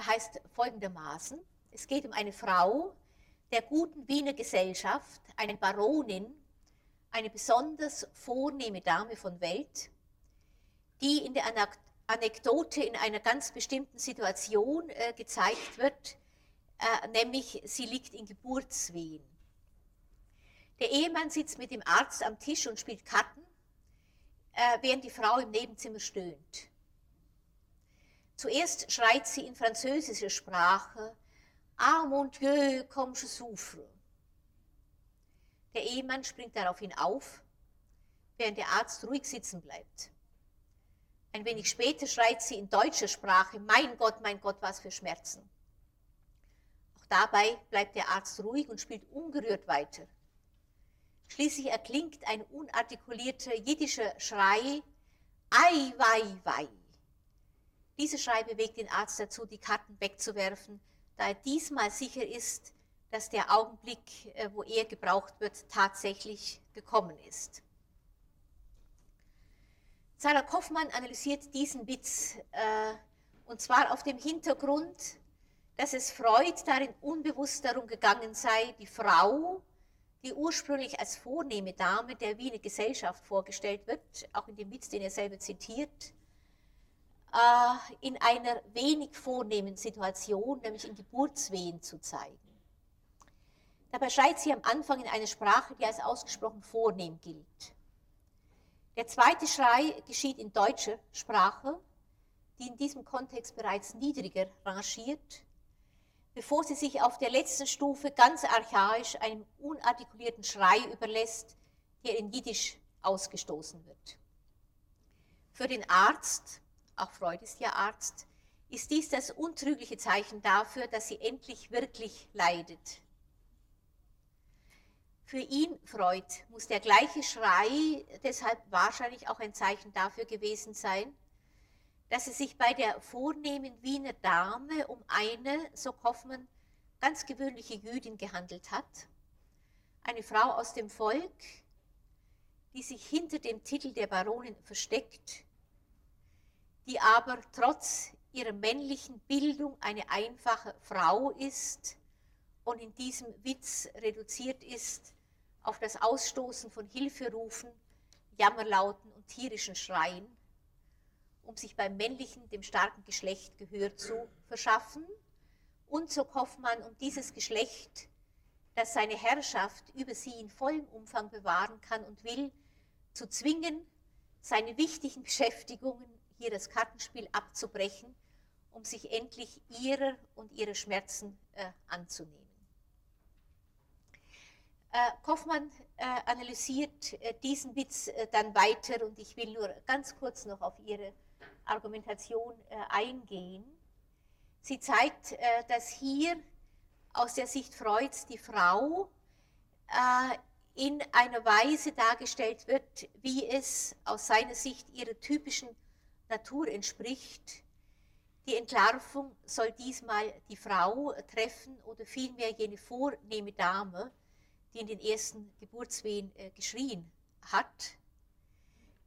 heißt folgendermaßen, es geht um eine Frau der guten Wiener Gesellschaft, eine Baronin, eine besonders vornehme Dame von Welt, die in der Anekdote in einer ganz bestimmten Situation äh, gezeigt wird, äh, nämlich sie liegt in Geburtswehen. Der Ehemann sitzt mit dem Arzt am Tisch und spielt Karten, äh, während die Frau im Nebenzimmer stöhnt. Zuerst schreit sie in französischer Sprache, Ah, mon Dieu, comme je souffre. Der Ehemann springt daraufhin auf, während der Arzt ruhig sitzen bleibt. Ein wenig später schreit sie in deutscher Sprache, mein Gott, mein Gott, was für Schmerzen. Auch dabei bleibt der Arzt ruhig und spielt ungerührt weiter. Schließlich erklingt ein unartikulierter jiddischer Schrei, Ei, wei, wei. Dieser Schrei bewegt den Arzt dazu, die Karten wegzuwerfen da er diesmal sicher ist, dass der Augenblick, äh, wo er gebraucht wird, tatsächlich gekommen ist. Sarah Kaufmann analysiert diesen Witz äh, und zwar auf dem Hintergrund, dass es Freud darin unbewusst darum gegangen sei, die Frau, die ursprünglich als vornehme Dame der Wiener Gesellschaft vorgestellt wird, auch in dem Witz, den er selber zitiert, äh, in einer wenig vornehmen Situation, nämlich in Geburtswehen zu zeigen. Dabei schreit sie am Anfang in eine Sprache, die als ausgesprochen vornehm gilt. Der zweite Schrei geschieht in deutscher Sprache, die in diesem Kontext bereits niedriger rangiert, bevor sie sich auf der letzten Stufe ganz archaisch einem unartikulierten Schrei überlässt, der in Jiddisch ausgestoßen wird. Für den Arzt, auch Freud ist ja Arzt, ist dies das untrügliche Zeichen dafür, dass sie endlich wirklich leidet. Für ihn, Freud, muss der gleiche Schrei deshalb wahrscheinlich auch ein Zeichen dafür gewesen sein, dass es sich bei der vornehmen Wiener Dame um eine, so Hoffmann, ganz gewöhnliche Jüdin gehandelt hat. Eine Frau aus dem Volk, die sich hinter dem Titel der Baronin versteckt, die aber trotz ihrer männlichen Bildung eine einfache Frau ist und in diesem Witz reduziert ist auf das Ausstoßen von Hilferufen, Jammerlauten und tierischen Schreien, um sich beim männlichen, dem starken Geschlecht Gehör zu verschaffen. Und so Kaufmann um dieses Geschlecht, das seine Herrschaft über sie in vollem Umfang bewahren kann und will, zu zwingen, seine wichtigen *laughs* Beschäftigungen, hier das Kartenspiel abzubrechen, um sich endlich ihrer und ihrer Schmerzen äh, anzunehmen. Äh, Kaufmann äh, analysiert äh, diesen Witz dann weiter und ich will nur ganz kurz noch auf ihre Argumentation eingehen. Sie zeigt, dass hier aus der Sicht Freuds die Frau in einer Weise dargestellt wird, wie es aus seiner Sicht ihrer typischen Natur entspricht. Die Entlarvung soll diesmal die Frau treffen oder vielmehr jene vornehme Dame, die in den ersten Geburtswehen äh, geschrien hat.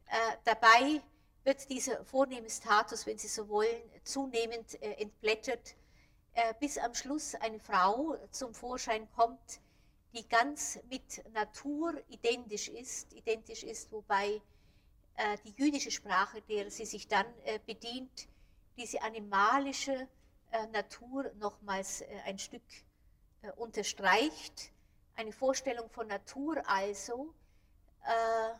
Äh, dabei wird dieser vornehme Status, wenn Sie so wollen, zunehmend äh, entblättert, äh, bis am Schluss eine Frau zum Vorschein kommt, die ganz mit Natur identisch ist, identisch ist, wobei äh, die jüdische Sprache, der sie sich dann äh, bedient, diese animalische Natur nochmals ein Stück unterstreicht eine Vorstellung von Natur also, äh,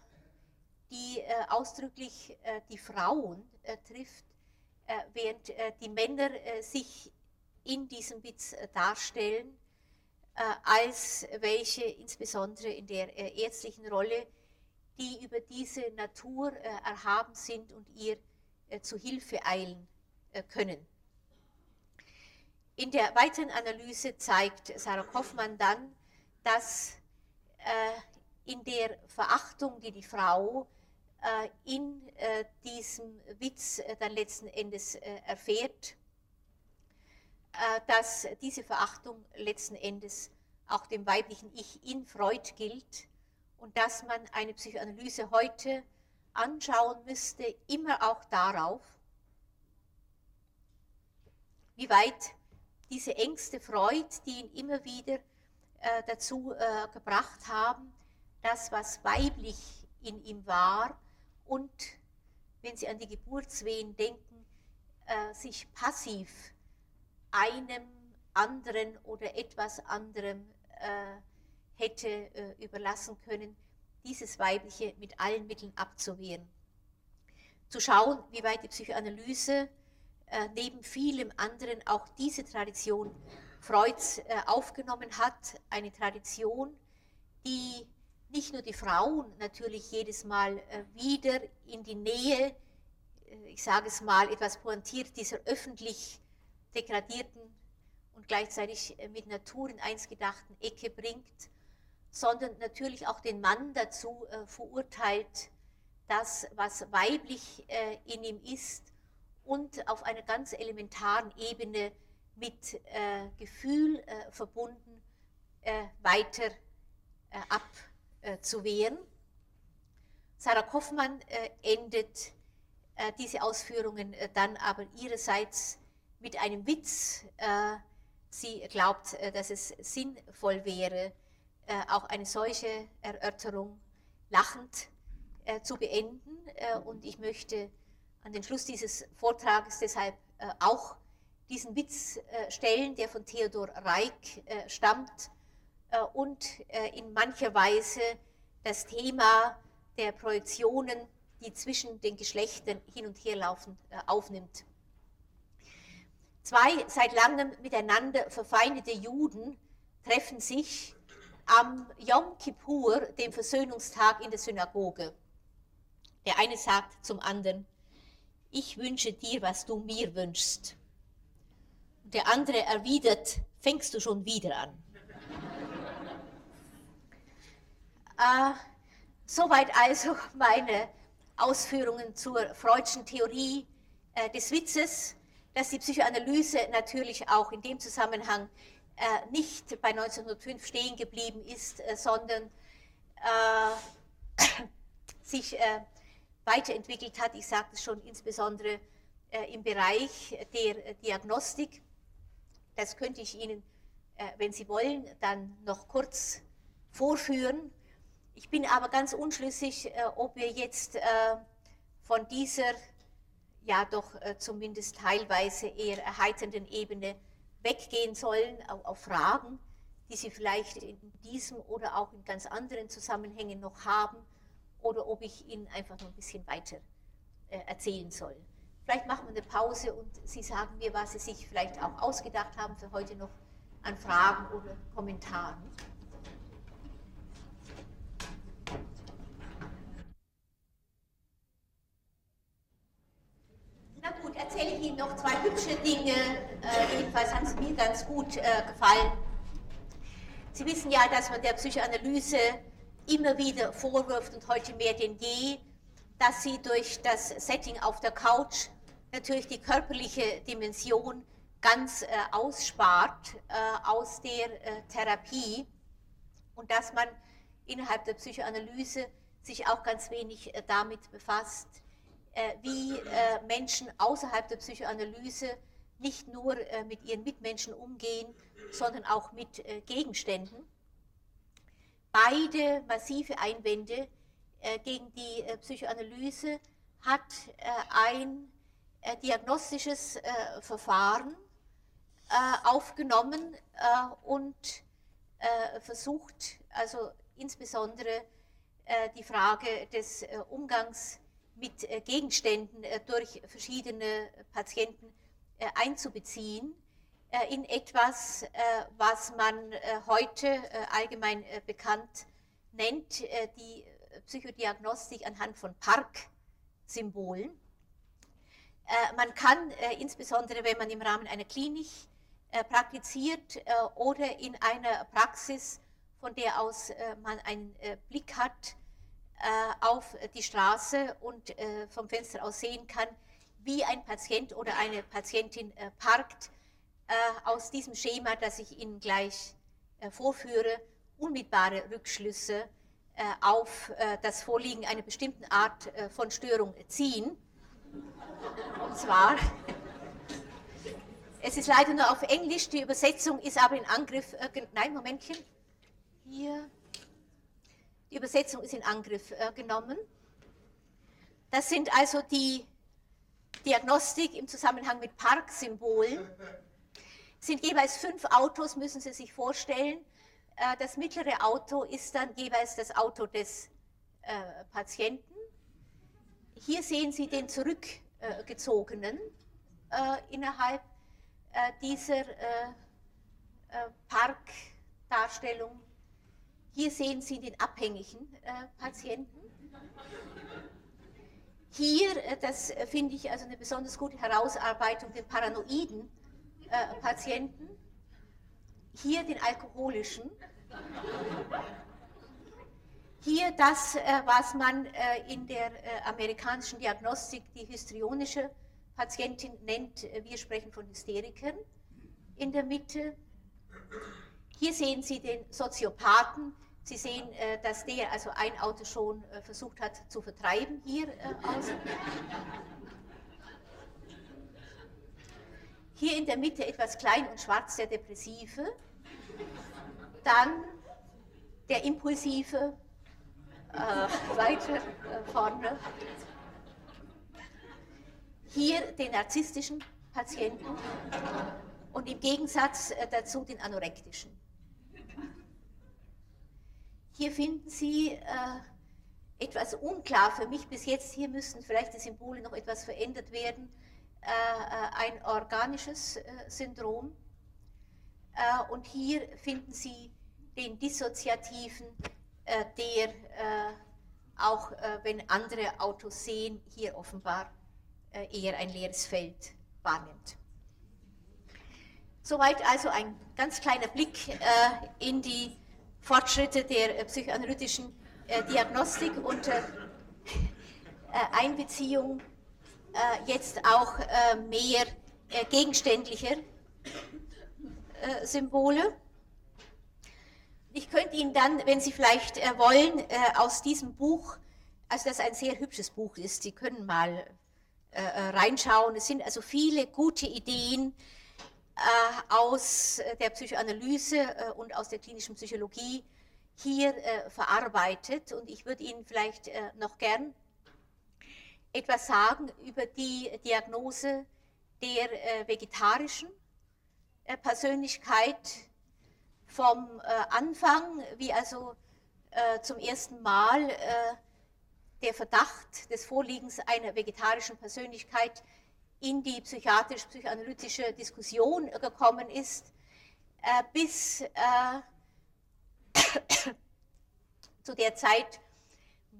die äh, ausdrücklich äh, die Frauen äh, trifft, äh, während äh, die Männer sich in diesem Witz darstellen, als welche insbesondere in der ärztlichen Rolle, die über diese Natur erhaben sind und ihr zu Hilfe eilen können. In der weiteren Analyse zeigt Sarah Kaufmann dann, dass äh, in der Verachtung, die die Frau äh, in äh, diesem Witz äh, dann letzten Endes äh, erfährt, äh, dass diese Verachtung letzten Endes auch dem weiblichen Ich in Freud gilt und dass man eine Psychoanalyse heute anschauen müsste, immer auch darauf, wie weit diese Ängste Freud, die ihn immer wieder äh, dazu äh, gebracht haben, das, was weiblich in ihm war und, wenn Sie an die Geburtswehen denken, äh, sich passiv einem anderen oder etwas anderem äh, hätte äh, überlassen können, dieses Weibliche mit allen Mitteln abzuwehren. Zu schauen, wie weit die Psychoanalyse äh, neben vielem anderen auch diese Tradition Freuds äh, aufgenommen hat, eine Tradition, die nicht nur die Frauen natürlich jedes Mal äh, wieder in die Nähe, äh, ich sage es mal etwas pointiert, dieser öffentlich degradierten und gleichzeitig mit Natur in eins gedachten Ecke bringt, sondern natürlich auch den Mann dazu verurteilt, das, was weiblich in ihm ist und auf einer ganz elementaren Ebene mit äh, Gefühl äh, verbunden äh, weiter äh, abzuwehren. Sarah Kaufmann äh, endet äh, diese Ausführungen dann aber ihrerseits mit einem Witz. sie glaubt, dass es sinnvoll wäre, auch eine solche Erörterung lachend zu beenden. und ich möchte an den Schluss dieses Vortrages deshalb auch diesen Witz äh, stellen, der von Theodor Reik äh, stammt äh, und in mancher Weise das Thema der Projektionen die zwischen den Geschlechtern hin und her laufen, aufnimmt. Zwei seit langem miteinander verfeindete Juden treffen sich am Yom Kippur, dem Versöhnungstag in der Synagoge. Der eine sagt zum anderen, ich wünsche dir, was du mir wünschst. Der andere erwidert, fängst du schon wieder an. äh, soweit also meine Ausführungen zur Freudschen Theorie äh, des Witzes, dass die Psychoanalyse natürlich auch in dem Zusammenhang äh, nicht bei 1905 stehen geblieben ist, äh, sondern äh, sich äh, weiterentwickelt hat. Ich sagte es schon insbesondere im Bereich der Diagnostik. Das könnte ich Ihnen, wenn Sie wollen, dann noch kurz vorführen. Ich bin aber ganz unschlüssig, ob wir jetzt von dieser ja doch äh, zumindest teilweise eher erheiternden Ebene weggehen sollen auf, Fragen, die Sie vielleicht in diesem oder auch in ganz anderen Zusammenhängen noch haben oder ob ich Ihnen einfach noch ein bisschen weiter äh, erzählen soll. Vielleicht machen wir eine Pause und Sie sagen mir, was Sie sich vielleicht auch ausgedacht haben für heute noch an Fragen oder Kommentaren. Na gut, erzähle ich Ihnen noch zwei hübsche Dinge. Äh, jedenfalls haben sie mir ganz gut äh, gefallen. Sie wissen ja, dass man der Psychoanalyse immer wieder vorwirft und heute mehr denn je, dass sie durch das Setting auf der Couch natürlich die körperliche Dimension ganz äh, ausspart äh, aus der äh, Therapie und dass man innerhalb der Psychoanalyse sich auch ganz wenig äh, damit befasst, äh, wie äh, Menschen außerhalb der Psychoanalyse nicht nur mit ihren Mitmenschen umgehen, sondern auch mit Gegenständen. Beide massive Einwände gegen die Psychoanalyse hat ein diagnostisches Verfahren aufgenommen und versucht also insbesondere die Frage des Umgangs mit äh, Gegenständen äh, durch verschiedene Patienten äh, einzubeziehen in etwas, was man heute allgemein bekannt nennt, die Psychodiagnostik anhand von Park-Symbolen. Man kann insbesondere, wenn man im Rahmen einer Klinik praktiziert oder in einer Praxis, von der aus man einen Blick hat, äh, auf die Straße und äh, vom Fenster aus sehen kann, wie ein Patient oder eine Patientin äh, parkt, aus diesem Schema, das ich Ihnen gleich vorführe, unmittelbare Rückschlüsse auf das Vorliegen einer bestimmten Art von Störung ziehen. Und zwar, es ist leider nur auf Englisch, die Übersetzung ist aber in Angriff, nein, Momentchen, hier, die Übersetzung ist in Angriff äh, genommen. Das sind also die Diagnostik im Zusammenhang mit Parksymbolen. Es sind jeweils fünf Autos, müssen Sie sich vorstellen. Äh, das mittlere Auto ist dann jeweils das Auto des äh, Patienten. Hier sehen Sie den zurückgezogenen äh, innerhalb äh, dieser äh, Parkdarstellung hier sehen Sie den abhängigen äh, Patienten. Hier, äh, das äh, finde ich also eine besonders gute Herausarbeitung, den paranoiden äh, Patienten. Hier den alkoholischen. Hier das, äh, was man äh, in der amerikanischen Diagnostik die histrionische Patientin nennt. Wir sprechen von Hysterikern. In der Mitte hier sehen Sie den Soziopathen. Sie sehen, äh, dass der also ein Auto schon äh, versucht hat zu vertreiben hier äh, aus. Hier in der Mitte etwas klein und schwarz der Depressive. Dann der Impulsive, äh, weiter äh, vorne. Hier den narzisstischen Patienten und im Gegensatz dazu den anorektischen. Hier finden Sie äh, etwas unklar für mich bis jetzt. Hier müssten vielleicht die Symbole noch etwas verändert werden. Ein organisches Syndrom. und hier finden Sie den dissoziativen, der auch wenn andere Autos sehen, hier offenbar eher ein leeres Feld wahrnimmt. Soweit also ein ganz kleiner Blick äh, in die Fortschritte der äh, psychoanalytischen äh, Diagnostik unter äh, Einbeziehung äh, jetzt auch äh, mehr gegenständlicher Symbole. Ich könnte Ihnen dann, wenn Sie vielleicht wollen, aus diesem Buch, also das ein sehr hübsches Buch ist, Sie können mal reinschauen. Es sind also viele gute Ideen, äh, aus äh, der Psychoanalyse äh, und aus der klinischen Psychologie hier verarbeitet. Und ich würde Ihnen vielleicht noch gern etwas sagen über die Diagnose der vegetarischen Persönlichkeit vom Anfang, wie also zum ersten Mal der Verdacht des Vorliegens einer vegetarischen Persönlichkeit in die psychiatrisch-psychoanalytische Diskussion gekommen ist, äh, bis äh, *coughs* zu der Zeit,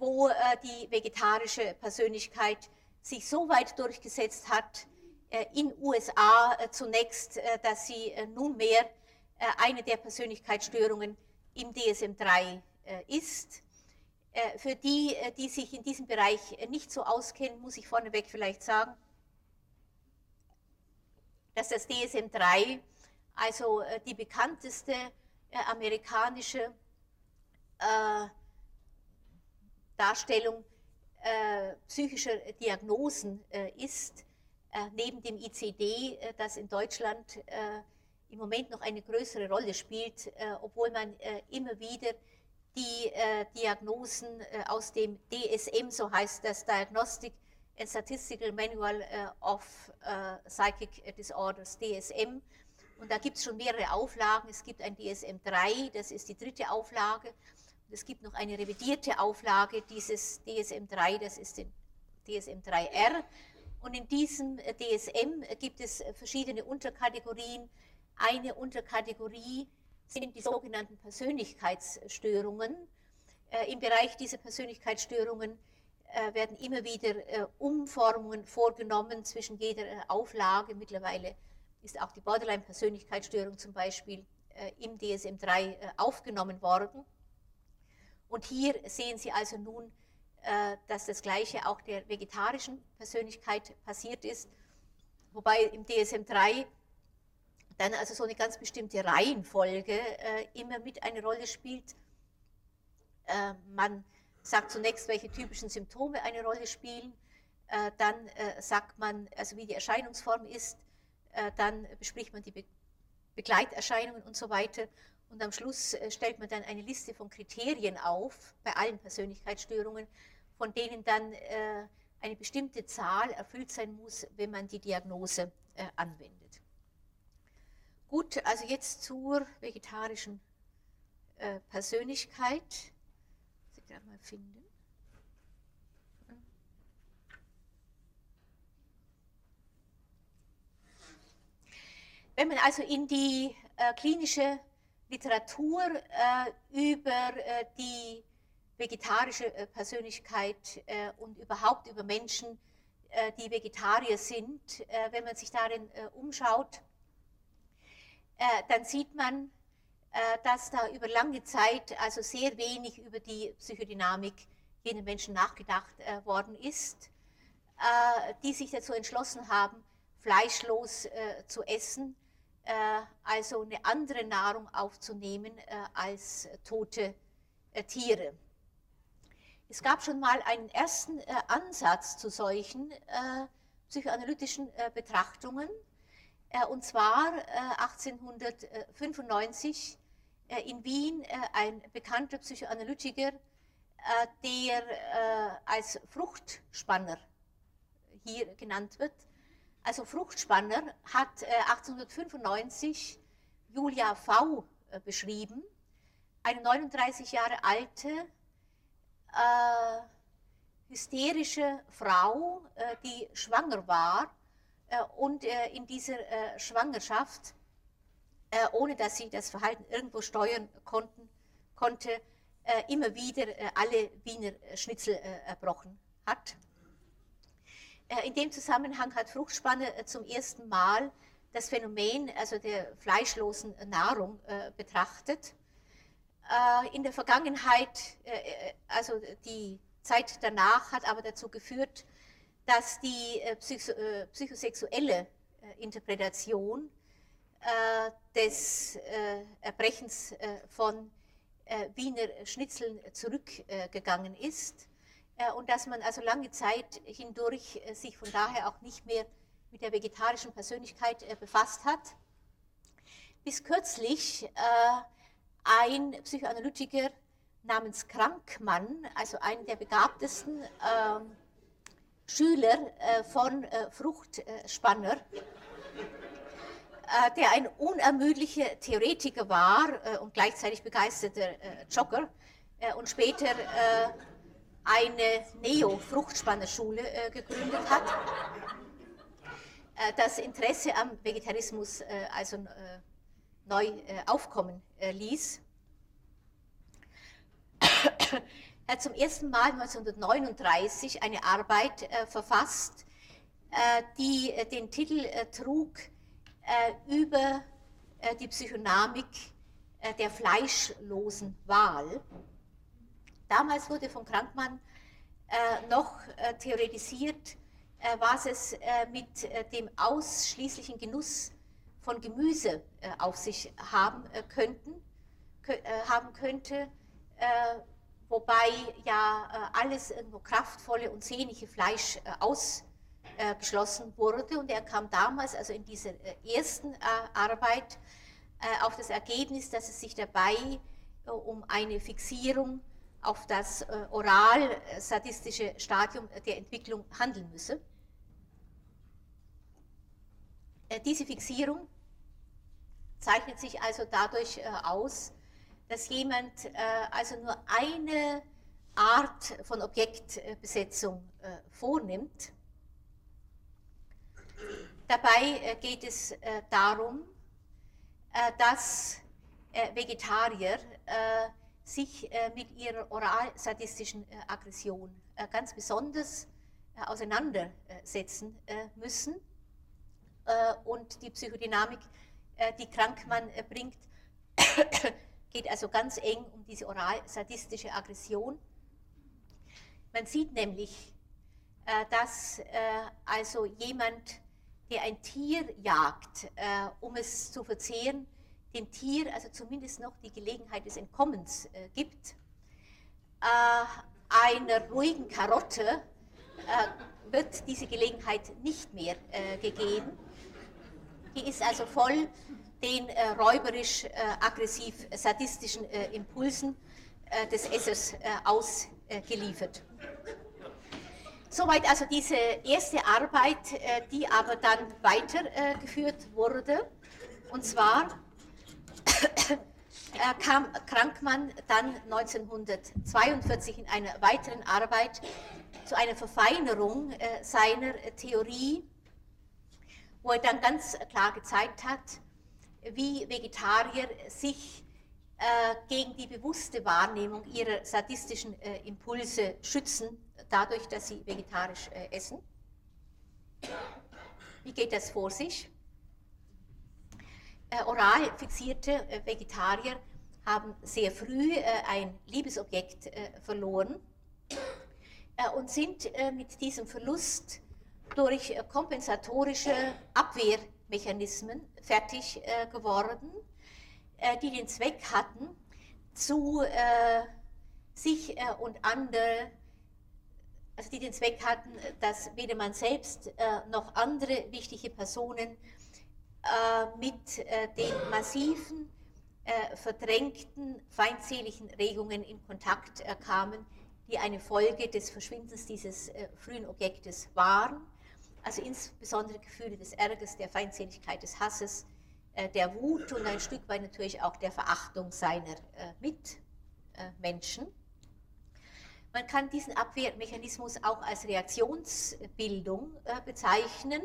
wo äh, die vegetarische Persönlichkeit sich so weit durchgesetzt hat, äh, in USA äh, zunächst, äh, dass sie nunmehr eine der Persönlichkeitsstörungen im DSM-3 ist. Für die, die sich in diesem Bereich nicht so auskennen, muss ich vorneweg vielleicht sagen, dass das DSM-3, also äh, die bekannteste äh, amerikanische äh, Darstellung psychischer Diagnosen ist, neben dem ICD, das in Deutschland im Moment noch eine größere Rolle spielt, obwohl man immer wieder die Diagnosen aus dem DSM, so heißt das Diagnostic and Statistical Manual äh, of äh, Psychic Disorders, DSM. Und da gibt es schon mehrere Auflagen. Es gibt ein DSM 3, das ist die dritte Auflage. Es gibt noch eine revidierte Auflage dieses DSM 3, das ist den DSM 3R. Und in diesem DSM gibt es verschiedene Unterkategorien. Eine Unterkategorie sind die sogenannten Persönlichkeitsstörungen. Äh, Im Bereich dieser Persönlichkeitsstörungen äh, werden immer wieder äh, Umformungen vorgenommen zwischen jeder äh, Auflage. Mittlerweile ist auch die Borderline-Persönlichkeitsstörung zum Beispiel im DSM-3 aufgenommen worden. Und hier sehen Sie also nun, dass das Gleiche auch der vegetarischen Persönlichkeit passiert ist, wobei im DSM-3 dann also so eine ganz bestimmte Reihenfolge immer mit eine Rolle spielt. man sagt zunächst, welche typischen Symptome eine Rolle spielen, äh, dann äh, sagt man, also wie die Erscheinungsform ist, äh, dann bespricht man die Begleiterscheinungen und so weiter. Und am Schluss stellt man dann eine Liste von Kriterien auf, bei allen Persönlichkeitsstörungen, von denen dann eine bestimmte Zahl erfüllt sein muss, wenn man die Diagnose anwendet. Gut, also jetzt zur vegetarischen Persönlichkeit gerade mal finden. Wenn man also in die äh, klinische Literatur äh, über äh, die vegetarische äh, Persönlichkeit äh, und überhaupt über Menschen, äh, die Vegetarier sind, wenn man sich darin umschaut, dann sieht man, dass da über lange Zeit also sehr wenig über die Psychodynamik jener Menschen nachgedacht worden ist, die sich dazu entschlossen haben, fleischlos zu essen, also eine andere Nahrung aufzunehmen als tote Tiere. Es gab schon mal einen ersten Ansatz zu solchen psychoanalytischen Betrachtungen, und zwar 1895 äh, in Wien äh, ein bekannter Psychoanalytiker, äh, der als Fruchtspanner hier genannt wird. Also Fruchtspanner hat 1895 Julia V. beschrieben, eine 39 Jahre alte, äh, hysterische Frau, äh, die schwanger war äh, und äh, in dieser äh, Schwangerschaft, äh, ohne dass sie das Verhalten irgendwo steuern konnten, konnte, immer wieder alle Wiener Schnitzel erbrochen hat. In dem Zusammenhang hat Fruchtspanne zum ersten Mal das Phänomen also der fleischlosen Nahrung betrachtet. in der Vergangenheit, also die Zeit danach hat aber dazu geführt, dass die äh, psycho äh, psychosexuelle äh, Interpretation des Erbrechens von Wiener Schnitzeln zurückgegangen ist und dass man also lange Zeit hindurch sich von daher auch nicht mehr mit der vegetarischen Persönlichkeit befasst hat. Bis kürzlich ein Psychoanalytiker namens Krankmann, also einer der begabtesten äh, Schüler äh, von äh, Fruchtspanner, äh, der ein unermüdlicher Theoretiker war äh, und gleichzeitig begeisterter äh, Jogger und später eine Neo-Fruchtspannerschule gegründet hat. das Interesse am Vegetarismus also neu aufkommen ließ. *coughs* Er hat zum ersten Mal 1939 eine Arbeit äh, verfasst, äh, die äh, den Titel äh, trug äh, über äh, die Psychodynamik der fleischlosen Wahl. Damals wurde von Krankmann noch theoretisiert, was es mit dem ausschließlichen Genuss von Gemüse auf sich haben, könnten, haben könnte äh, wobei ja äh, alles irgendwo kraftvolle und sehnliche Fleisch äh, ausgeschlossen wurde. Und er kam damals, also in dieser ersten Arbeit, auf das Ergebnis, dass es sich dabei um eine Fixierung auf das oral-sadistische Stadium der Entwicklung handeln müsse. Diese Fixierung zeichnet sich also dadurch aus, dass jemand äh, also nur eine Art von Objektbesetzung äh, vornimmt. Dabei äh, geht es äh, darum, äh, dass äh, Vegetarier sich mit ihrer oral-sadistischen Aggression ganz besonders auseinandersetzen müssen und die Psychodynamik, die Krankmann bringt, *coughs* geht also ganz eng um diese oral-sadistische Aggression. Man sieht nämlich, äh, dass äh, also jemand, der ein Tier jagt, äh, um es zu verzehren, dem Tier also zumindest noch die Gelegenheit des Entkommens gibt. Einer ruhigen Karotte wird diese Gelegenheit nicht mehr gegeben. Die ist also voll den äh, räuberisch-aggressiv-sadistischen äh, äh, Impulsen äh, des Essers äh, ausgeliefert. Soweit also diese erste Arbeit, die aber dann weitergeführt wurde. Und zwar kam Krankmann dann 1942 in einer weiteren Arbeit zu einer Verfeinerung seiner Theorie, wo er dann ganz klar gezeigt hat, wie Vegetarier sich äh, gegen die bewusste Wahrnehmung ihrer sadistischen äh, Impulse schützen, dadurch, dass sie vegetarisch äh, essen. Wie geht das vor sich? Äh, oral fixierte äh, Vegetarier haben sehr früh äh, ein Liebesobjekt verloren und sind mit diesem Verlust durch kompensatorische Abwehr Mechanismen fertig geworden, die den Zweck hatten, zu sich und andere, also die den Zweck hatten, dass weder man selbst noch andere wichtige Personen mit den massiven, verdrängten, feindseligen Regungen in Kontakt kamen, die eine Folge des Verschwindens dieses frühen Objektes waren also insbesondere Gefühle des Ärgers, der Feindseligkeit, des Hasses, äh, der Wut und ein Stück weit natürlich auch der Verachtung seiner äh, Mitmenschen. Man kann diesen Abwehrmechanismus auch als Reaktionsbildung äh, bezeichnen.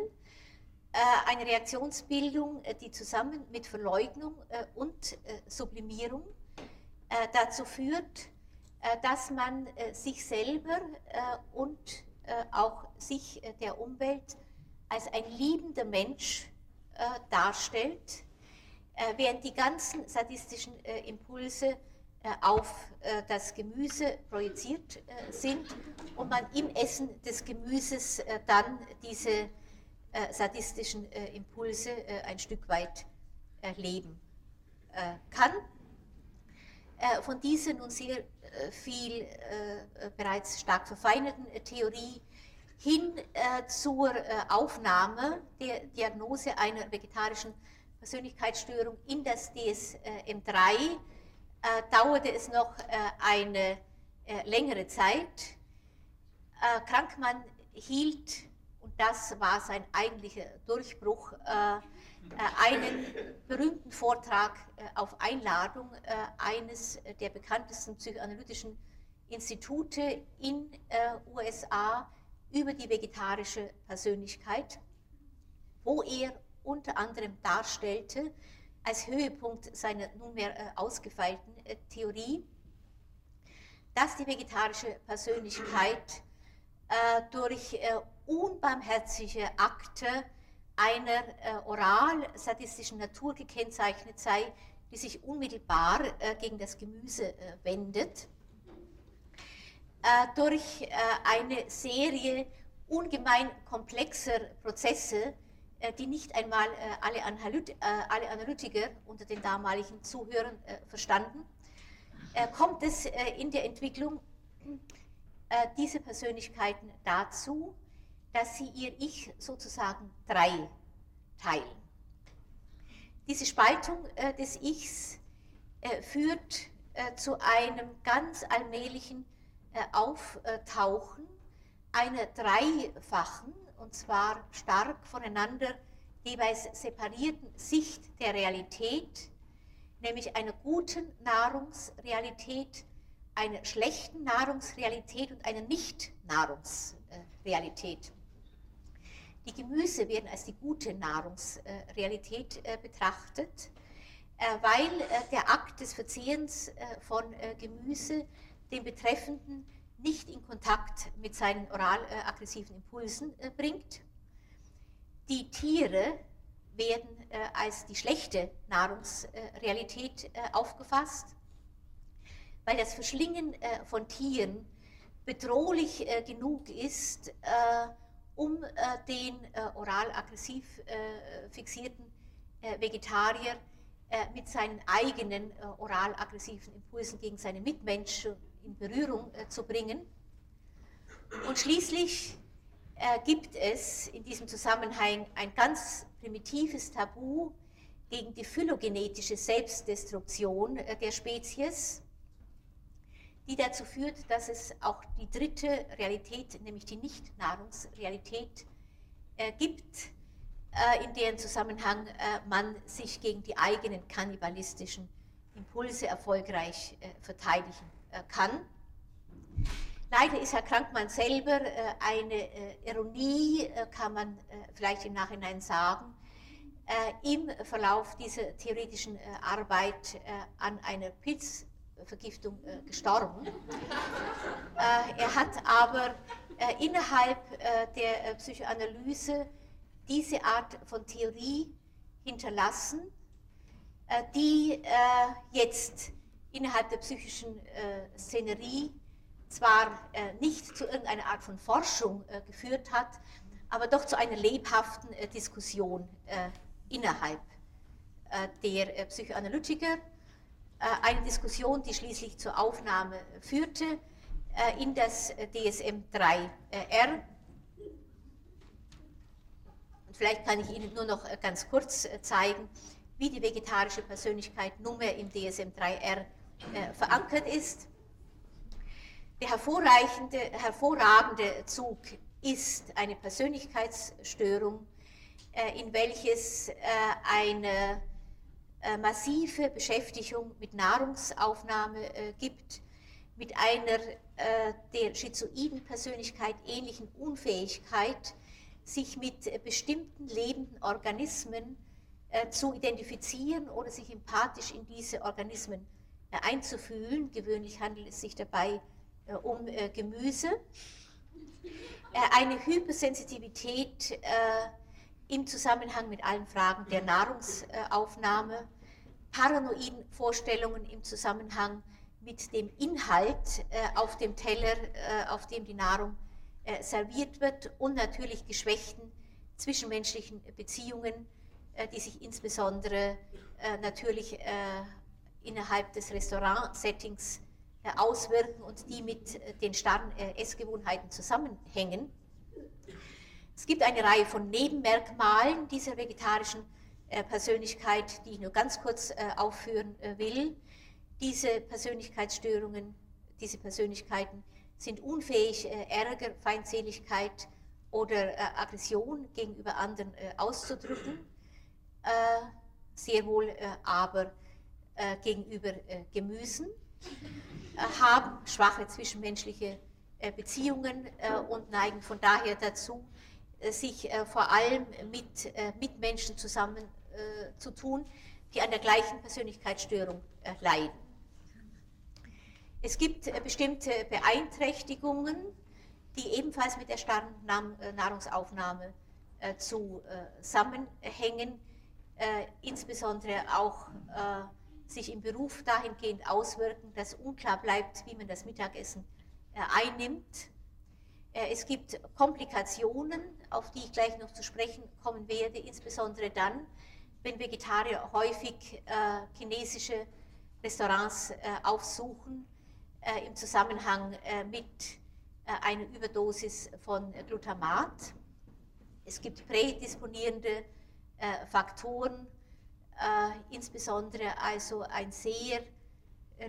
Äh, eine Reaktionsbildung, äh, die zusammen mit Verleugnung äh, und Sublimierung dazu führt, dass man sich selber und auch sich der Umwelt als ein liebender Mensch darstellt, während die ganzen sadistischen Impulse auf das Gemüse projiziert sind und man im Essen des Gemüses dann diese sadistischen Impulse ein Stück weit erleben kann. Von dieser nun sehr viel bereits stark verfeinerten Theorie hin zur Aufnahme der Diagnose einer vegetarischen Persönlichkeitsstörung in das DSM-3 äh, dauerte es noch äh, eine äh, längere Zeit. Äh, Krankmann hielt, und das war sein eigentlicher Durchbruch, äh, äh, einen berühmten Vortrag auf Einladung eines der bekanntesten psychoanalytischen Institute in USA über die vegetarische Persönlichkeit, wo er unter anderem darstellte, als Höhepunkt seiner nunmehr äh, ausgefeilten äh, Theorie, dass die vegetarische Persönlichkeit äh, durch unbarmherzige Akte einer oral-sadistischen Natur gekennzeichnet sei, die sich unmittelbar gegen das Gemüse wendet, durch eine Serie ungemein komplexer Prozesse, äh, die nicht einmal äh, alle, Analyt äh, alle Analytiker unter den damaligen Zuhörern verstanden, kommt es in der Entwicklung dieser Persönlichkeiten dazu, dass sie ihr Ich sozusagen drei teilen. Diese Spaltung des Ichs führt zu einem ganz allmählichen Auftauchen einer dreifachen und zwar stark voneinander jeweils separierten Sicht der Realität, nämlich einer guten Nahrungsrealität, einer schlechten Nahrungsrealität und einer Nicht-Nahrungsrealität. Die Gemüse werden als die gute Nahrungsrealität äh, betrachtet, äh, weil äh, der Akt des Verzehrens von Gemüse den Betreffenden nicht in Kontakt mit seinen oral-aggressiven Impulsen äh, bringt. Die Tiere werden als die schlechte Nahrungsrealität aufgefasst, weil das Verschlingen von Tieren bedrohlich genug ist, um den oral-aggressiv fixierten Vegetarier mit seinen eigenen oral-aggressiven Impulsen gegen seine Mitmenschen in Berührung äh, zu bringen. Und schließlich äh, gibt es in diesem Zusammenhang ein ganz primitives Tabu gegen die phylogenetische Selbstdestruktion äh, der Spezies, die dazu führt, dass es auch die dritte Realität, nämlich die Nicht-Nahrungsrealität, äh, gibt, äh, in deren Zusammenhang äh, man sich gegen die eigenen kannibalistischen Impulse erfolgreich verteidigen äh, kann. Leider ist Herr Krankmann selber äh, eine äh, Ironie, kann man vielleicht im Nachhinein sagen, im Verlauf dieser theoretischen Arbeit an einer Pilzvergiftung gestorben. Er hat aber innerhalb der Psychoanalyse diese Art von Theorie hinterlassen, die jetzt innerhalb der psychischen äh, Szenerie zwar äh, nicht zu irgendeiner Art von Forschung äh, geführt hat, aber doch zu einer lebhaften äh, Diskussion äh, innerhalb äh, der Psychoanalytiker. Eine Diskussion, die schließlich zur Aufnahme führte in das DSM-3R. Und vielleicht kann ich Ihnen nur noch ganz kurz zeigen, wie die vegetarische Persönlichkeit nunmehr im DSM-3R äh, verankert ist. Der hervorreichende, hervorragende Zug ist eine Persönlichkeitsstörung, äh, in welches äh, eine äh, massive Beschäftigung mit Nahrungsaufnahme äh, gibt, mit einer der schizoiden Persönlichkeit ähnlichen Unfähigkeit, sich mit bestimmten lebenden Organismen zu identifizieren oder sich empathisch in diese Organismen einzufühlen. Gewöhnlich handelt es sich dabei um Gemüse. Eine Hypersensitivität im Zusammenhang mit allen Fragen der Nahrungsaufnahme, paranoiden Vorstellungen im Zusammenhang mit dem Inhalt äh, auf dem Teller, äh, auf dem die Nahrung äh, serviert wird und natürlich geschwächten zwischenmenschlichen Beziehungen, die sich insbesondere natürlich innerhalb des Restaurant-Settings auswirken und die mit den starren Essgewohnheiten zusammenhängen. Es gibt eine Reihe von Nebenmerkmalen dieser vegetarischen äh, Persönlichkeit, die ich nur ganz kurz äh, aufführen äh, will. Diese Persönlichkeitsstörungen, diese Persönlichkeiten sind unfähig, Ärger, Feindseligkeit oder Aggression gegenüber anderen auszudrücken, sehr wohl aber gegenüber Gemüsen, haben schwache zwischenmenschliche Beziehungen und neigen von daher dazu, sich äh, vor allem mit äh, Mitmenschen zusammen zu tun, die an der gleichen Persönlichkeitsstörung leiden. Es gibt bestimmte Beeinträchtigungen, die ebenfalls mit der starren Nahrungsaufnahme zusammenhängen, insbesondere auch sich im Beruf dahingehend auswirken, dass unklar bleibt, wie man das Mittagessen einnimmt äh, es gibt Komplikationen, auf die ich gleich noch zu sprechen kommen werde, insbesondere dann, wenn Vegetarier häufig äh, chinesische Restaurants äh, aufsuchen äh, im Zusammenhang äh, mit äh, einer Überdosis von Glutamat. Es gibt prädisponierende Faktoren, insbesondere also ein sehr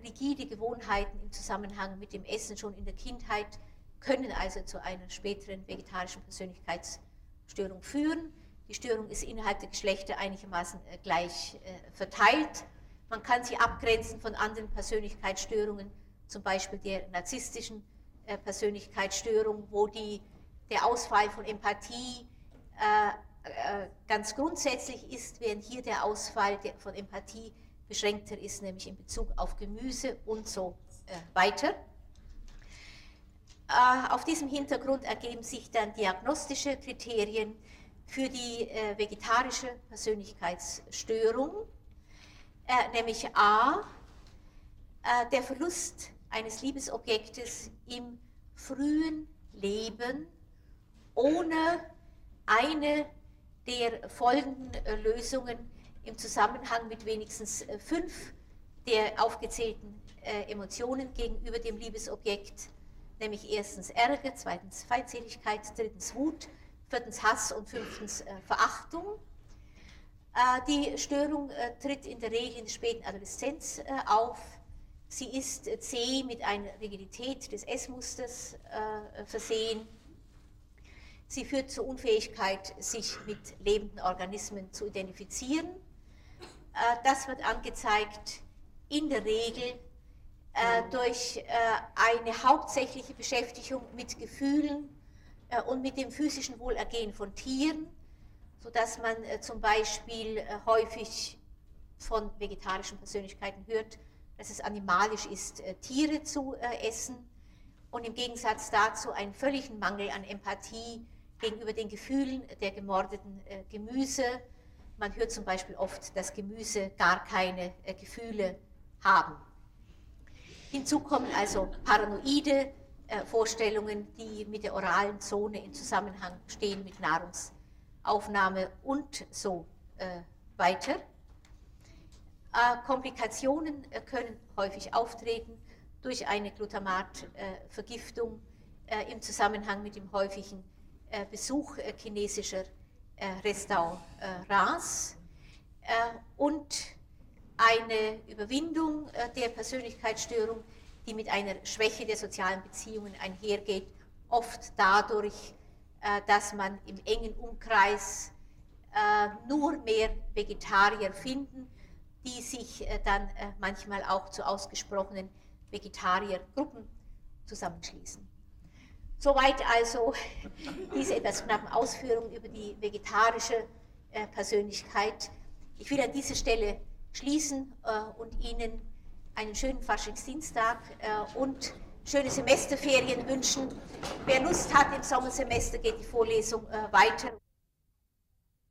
rigide Gewohnheiten im Zusammenhang mit dem Essen schon in der Kindheit können also zu einer späteren vegetarischen Persönlichkeitsstörung führen. Die Störung ist innerhalb der Geschlechter einigermaßen äh, gleich äh, verteilt. Man kann sie abgrenzen von anderen Persönlichkeitsstörungen, zum Beispiel der narzisstischen äh, Persönlichkeitsstörung, wo die, der Ausfall von Empathie ganz grundsätzlich ist, während hier der Ausfall von Empathie beschränkter ist, nämlich in Bezug auf Gemüse und so weiter. Äh, auf diesem Hintergrund ergeben sich dann diagnostische Kriterien für die äh, vegetarische Persönlichkeitsstörung, äh, nämlich a, der Verlust eines Liebesobjektes im frühen Leben ohne eine der folgenden Lösungen im Zusammenhang mit wenigstens fünf der aufgezählten Emotionen gegenüber dem Liebesobjekt nämlich erstens Ärger, zweitens Feindseligkeit, drittens Wut, viertens Hass und fünftens äh, Verachtung. Äh, die Störung äh, tritt in der Regel in der späten Adoleszenz äh, auf. Sie ist äh, zäh mit einer Rigidität des Essmusters äh, versehen. Sie führt zur Unfähigkeit, sich mit lebenden Organismen zu identifizieren. das wird angezeigt in der Regel äh, durch äh, eine hauptsächliche Beschäftigung mit Gefühlen äh, und mit dem physischen Wohlergehen von Tieren, sodass man äh, zum Beispiel äh, häufig von vegetarischen Persönlichkeiten hört, dass es animalisch ist, äh, Tiere zu essen und im Gegensatz dazu einen völligen Mangel an Empathie gegenüber den Gefühlen der gemordeten Gemüse. Man hört zum Beispiel oft, dass Gemüse gar keine Gefühle haben. Hinzu kommen also paranoide äh, Vorstellungen, die mit der oralen Zone in Zusammenhang stehen, mit Nahrungsaufnahme und so äh, weiter. Äh, Komplikationen können häufig auftreten durch eine Glutamatvergiftung im Zusammenhang mit dem häufigen Besuch chinesischer Restaurants und eine Überwindung äh, der Persönlichkeitsstörung, die mit einer Schwäche der sozialen Beziehungen einhergeht, oft dadurch, äh, dass man im engen Umkreis äh, nur mehr Vegetarier finden, die sich dann manchmal auch zu ausgesprochenen Vegetariergruppen zusammenschließen. Soweit also *laughs* diese etwas knappen Ausführungen über die vegetarische Persönlichkeit. Ich will an dieser Stelle schließen äh, und Ihnen einen schönen Faschingsdienstag äh, und schöne Semesterferien wünschen. Wer Lust hat im Sommersemester, geht die Vorlesung weiter.